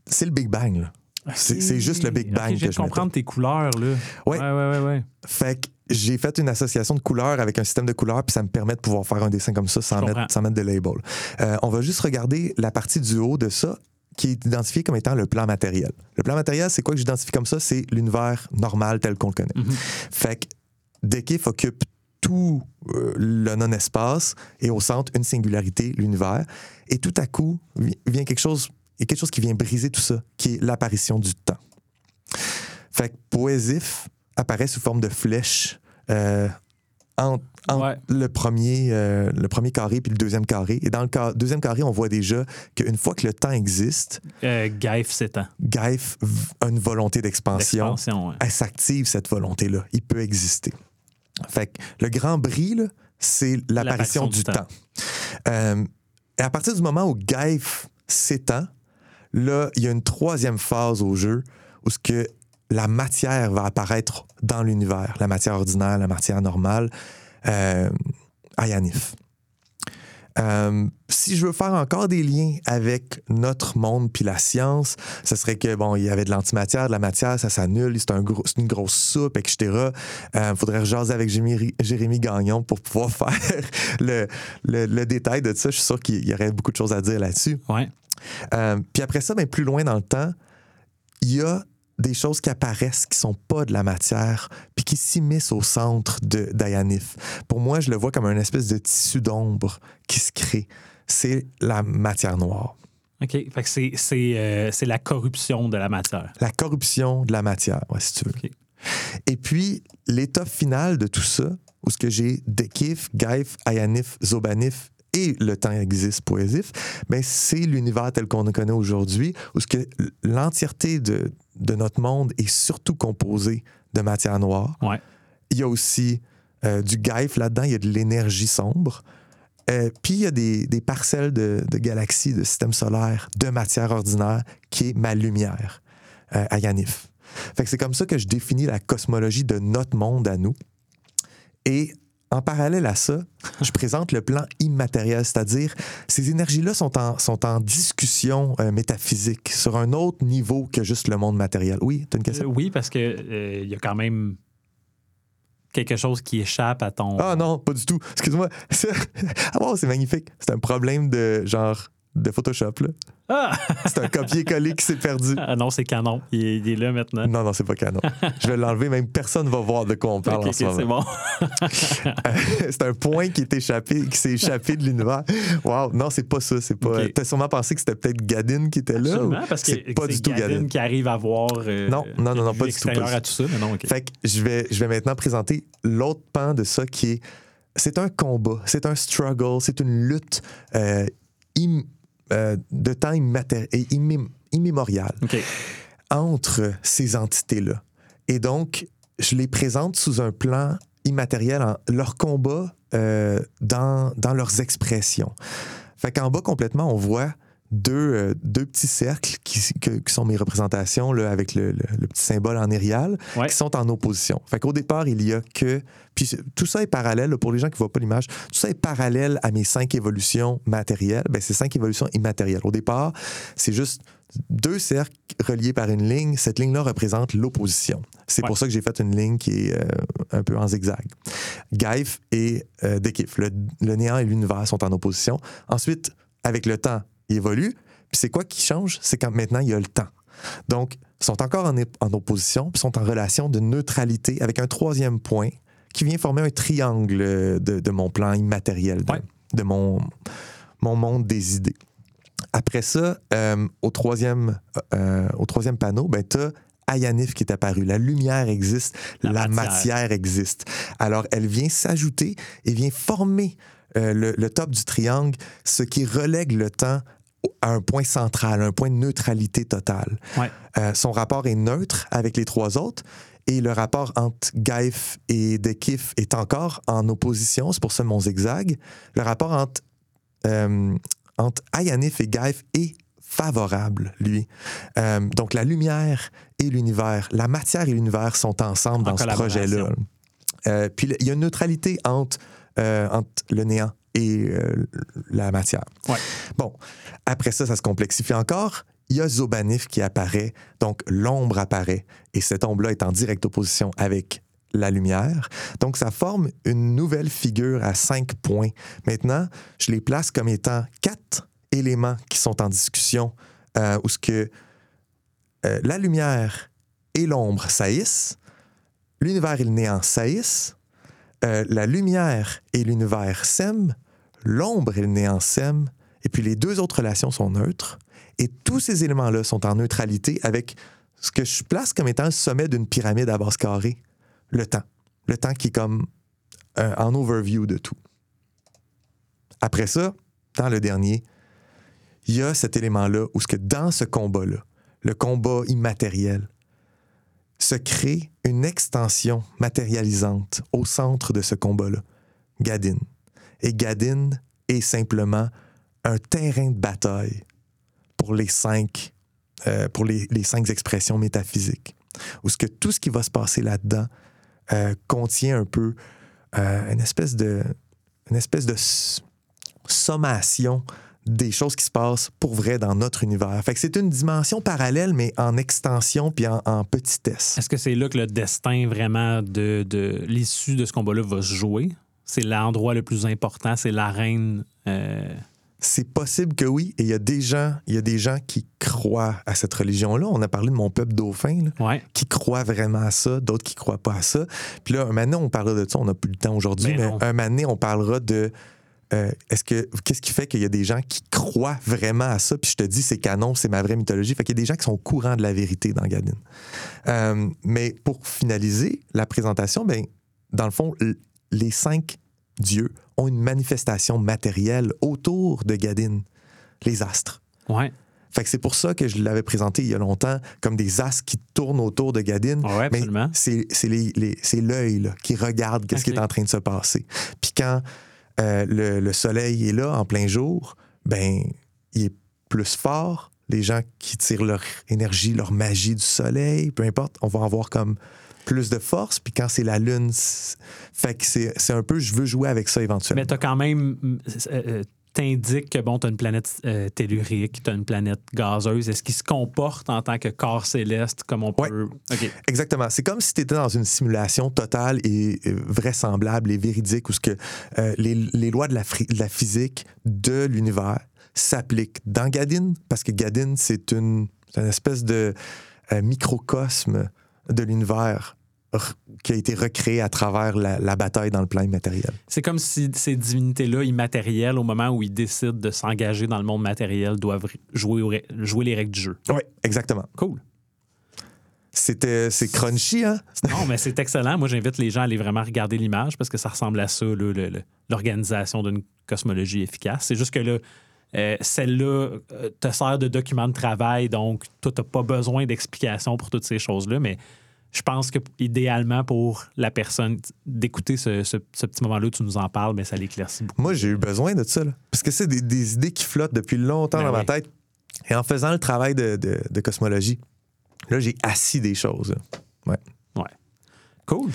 C'est le Big Bang, là. C'est- c'est juste le Big Bang OK, que je comprendre tes couleurs, là. Ouais. Ouais, ouais, ouais. ouais. Fait que j'ai fait une association de couleurs avec un système de couleurs, puis ça me permet de pouvoir faire un dessin comme ça mettre, sans mettre de label. Euh, on va juste regarder la partie du haut de ça qui est identifiée comme étant le plan matériel. Le plan matériel, c'est quoi que j'identifie comme ça? C'est l'univers normal tel qu'on le connaît. Mhm. Fait que Dekif occupe tout euh, le non-espace et au centre, une singularité, l'univers. Et tout à coup, vi- vient quelque chose, il y a quelque chose qui vient briser tout ça, qui est l'apparition du temps. Fait que Poésif apparaît sous forme de flèche euh, entre, entre Ouais. le, premier, euh, le premier carré puis le deuxième carré. Et dans le deuxième carré, on voit déjà qu'une fois que le temps existe, Euh, Gaif s'étend. Gaif a une volonté d'expansion ouais. elle s'active, cette volonté-là. Il peut exister. Fait que le grand bris, c'est l'apparition L'apparition du, du temps. temps. Euh, et à partir du moment où Gaif s'étend, là, il y a une troisième phase au jeu où ce que la matière va apparaître dans l'univers, la matière ordinaire, la matière normale, euh, à Yanif. Euh, si je veux faire encore des liens avec notre monde puis la science, ce serait que bon, il y avait de l'antimatière, de la matière, ça s'annule, c'est un gros, une grosse soupe, etc. Il faudrait jaser avec Jérémy, Jérémy Gagnon pour pouvoir faire le, le- le détail de ça. Je suis sûr qu'il y aurait beaucoup de choses à dire là-dessus. Ouais. Euh, puis après ça, ben, plus loin dans le temps, il y a des choses qui apparaissent qui sont pas de la matière, puis qui s'immiscent au centre de d'Ayanif. Pour moi, je le vois comme un espèce de tissu d'ombre qui se crée. C'est la matière noire. OK. Fait que c'est, c'est, euh, c'est la corruption de la matière. La corruption de la matière, ouais, si tu veux. Et puis, l'état final de tout ça, où ce que j'ai Dekif, Gaif, Ayanif, Zobanif et le temps existe poésif, ben c'est l'univers tel qu'on le connaît aujourd'hui, où ce que l'entièreté de, de notre monde est surtout composée de matière noire. Ouais. Il y a aussi euh, du Gaif là-dedans, il y a de l'énergie sombre. Euh, puis il y a des, des parcelles de, de galaxies, de systèmes solaires, de matière ordinaire, qui est ma lumière, euh, à Yanif. Fait que c'est comme ça que je définis la cosmologie de notre monde à nous. Et en parallèle à ça, je présente le plan immatériel, c'est-à-dire ces énergies-là sont en, sont en discussion euh, métaphysique sur un autre niveau que juste le monde matériel. Oui, tu as une Euh, question? oui, parce que euh, y a quand même quelque chose qui échappe à ton. Ah non, pas du tout. Excuse-moi. C'est- Ah wow, c'est magnifique. C'est un problème de genre de Photoshop. là. Ah! C'est un copier-coller qui s'est perdu. Ah non, c'est canon. Il est, il est là maintenant. Non, non, c'est pas canon. Je vais l'enlever, même personne va voir de quoi on parle en ce moment. c'est bon. c'est un point qui est échappé, qui s'est échappé de l'univers. Wow, non, c'est pas ça. C'est pas. T'as sûrement pensé que c'était peut-être Gadin qui était là. Absolument, ou- parce que c'est pas du tout Gadin Gadin? qui arrive à voir. euh, Non, non, non, pas du tout, à tout ça, mais non, ok. Fait que je vais, je vais maintenant présenter l'autre pan de ça qui est. C'est un combat, c'est un struggle, c'est une lutte euh, im- euh, de temps immaté- et immé- immémorial entre ces entités-là. Et donc, je les présente sous un plan immatériel, en, leur combat euh, dans, dans leurs expressions. Fait qu'en bas, complètement, on voit deux, euh, deux petits cercles qui, que- qui sont mes représentations là, avec le, le- le petit symbole en érial, Ouais. qui sont en opposition. Fait qu'au départ, il y a que... Puis tout ça est parallèle, là, pour les gens qui ne voient pas l'image, tout ça est parallèle à mes cinq évolutions matérielles. Ben, c'est cinq évolutions immatérielles. Au départ, c'est juste deux cercles reliés par une ligne. Cette ligne-là représente l'opposition. C'est Ouais. pour ça que j'ai fait une ligne qui est euh, un peu en zigzag. Gaif et euh, Dekif, le, le néant et l'univers sont en opposition. Ensuite, avec le temps, ils évoluent. Puis c'est quoi qui change? C'est quand maintenant, il y a le temps. Donc, ils sont encore en, opposition, puis sont en relation de neutralité avec un troisième point qui vient former un triangle euh, de, de mon plan immatériel, de, Ouais. de mon, mon monde des idées. Après ça, euh, au, troisième, euh, au troisième panneau, ben, tu as Ayanif qui est apparu. La lumière existe, la, La matière. matière. existe. Alors, elle vient s'ajouter et vient former euh, le, le top du triangle, ce qui relègue le temps à un point central, un point de neutralité totale. Ouais. Euh, son rapport est neutre avec les trois autres et le rapport entre Gaif et Dekif est encore en opposition. C'est pour ça mon zigzag. Le rapport entre, euh, entre Ayanif et Gaif est favorable, lui. Euh, donc la lumière et l'univers, la matière et l'univers sont ensemble En dans ce projet-là. Euh, puis il y a une neutralité entre, entre le néant et euh, la matière. Ouais. Bon, après ça, ça se complexifie encore. Il y a Zobanif qui apparaît, donc l'ombre apparaît, et cette ombre-là est en directe opposition avec la lumière. Donc, ça forme une nouvelle figure à cinq points. Maintenant, je les place comme étant quatre éléments qui sont en discussion, euh, où ce que euh, la lumière et l'ombre saillissent, l'univers et le néant saillissent, euh, la lumière et l'univers s'aiment, l'ombre et le néant s'aiment, et puis les deux autres relations sont neutres. Et tous ces éléments-là sont en neutralité avec ce que je place comme étant le sommet d'une pyramide à base carrée, le temps. Le temps qui est comme un, en overview de tout. Après ça, dans le dernier, il y a cet élément-là où ce que dans ce combat-là, le combat immatériel, se crée une extension matérialisante au centre de ce combat-là, Gadin. Et Gadin est simplement un terrain de bataille pour les cinq, euh, pour les, cinq expressions métaphysiques. Où ce que tout ce qui va se passer là-dedans euh, contient un peu euh, une espèce de, une espèce de sommation des choses qui se passent pour vrai dans notre univers. Fait c'est une dimension parallèle, mais en extension puis en, en petitesse. Est-ce que c'est là que le destin vraiment de, de l'issue de ce combat-là va se jouer? C'est l'endroit le plus important, c'est l'arène. euh, C'est possible que oui. Et il y a des gens, il y a des gens qui croient à cette religion-là. On a parlé de mon peuple dauphin, là, Ouais. qui croient vraiment à ça, d'autres qui croient pas à ça. Puis là, un donné, on parlera de ça. On n'a plus le temps aujourd'hui, Ben mais non. un donné, on parlera de euh, est-ce que qu'est-ce qui fait qu'il y a des gens qui croient vraiment à ça? Puis je te dis, c'est canon, c'est ma vraie mythologie. Fait qu'il y a des gens qui sont au courant de la vérité dans Gadin. Euh, mais pour finaliser la présentation, ben dans le fond, les cinq dieux ont une manifestation matérielle autour de Gadin, les astres. Ouais. Fait que c'est pour ça que je l'avais présenté il y a longtemps comme des astres qui tournent autour de Gadin. Ouais, Mais c'est les- les- l'œil qui regarde qu'est-ce qui est en train de se passer. Puis quand euh, le, le soleil est là en plein jour, ben il est plus fort. Les gens qui tirent leur énergie, leur magie du soleil, peu importe, on va avoir comme plus de force. Puis quand c'est la lune, c'est- fait que c'est un peu, je veux jouer avec ça éventuellement. Mais tu as quand même. euh, euh, T'indiques que bon, tu as une planète euh, tellurique, tu as une planète gazeuse. Est-ce qu'il se comporte en tant que corps céleste comme on Ouais. peut? OK. Exactement. C'est comme si tu étais dans une simulation totale et vraisemblable et véridique où ce que, euh, les, les lois de la, de la physique de l'univers s'appliquent dans Gadin, parce que Gadin, c'est une, une espèce de euh, microcosme de l'univers qui a été recréé à travers la, la bataille dans le plan immatériel. C'est comme si ces divinités-là, immatérielles, au moment où ils décident de s'engager dans le monde matériel, doivent jouer, jouer les règles du jeu. Oui, exactement. Cool. C'était, c'est crunchy, hein? Non, mais c'est excellent. Moi, j'invite les gens à aller vraiment regarder l'image parce que ça ressemble à ça, l'organisation d'une cosmologie efficace. C'est juste que là, euh, celle-là euh, te sert de document de travail, donc toi, tu n'as pas besoin d'explication pour toutes ces choses-là, mais je pense que idéalement pour la personne d'écouter ce, ce- ce petit moment-là où tu nous en parles, ben, ça l'éclaircit beaucoup. Moi, j'ai eu besoin de ça, là. parce que c'est des, des idées qui flottent depuis longtemps Ben dans ma tête. Et en faisant le travail de, de- de cosmologie, là, j'ai assis des choses. là. Cool.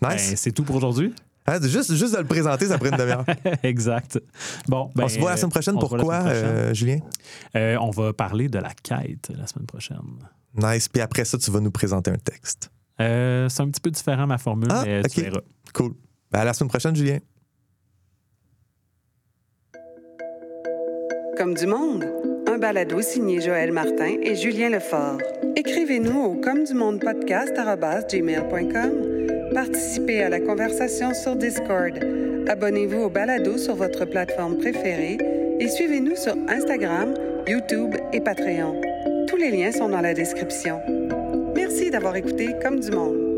Ben, Nice. c'est tout pour aujourd'hui. Hein, juste, juste de le présenter, ça prend une demi-heure. exact. Bon, ben, on se voit la semaine prochaine. la Pourquoi, euh, Julien? Euh, on va parler de la quête la semaine prochaine. Nice. Puis après ça, tu vas nous présenter un texte. Euh, c'est un petit peu différent ma formule, Ah, mais tu ok. verras. Cool. Ben, à la semaine prochaine, Julien. Comme du monde, un balado signé Joël Martin et Julien Lefort. Écrivez-nous au comme du monde podcast Participez à la conversation sur Discord. Abonnez-vous au balado sur votre plateforme préférée et suivez-nous sur Instagram, YouTube et Patreon. Tous les liens sont dans la description. Merci d'avoir écouté Comme du monde.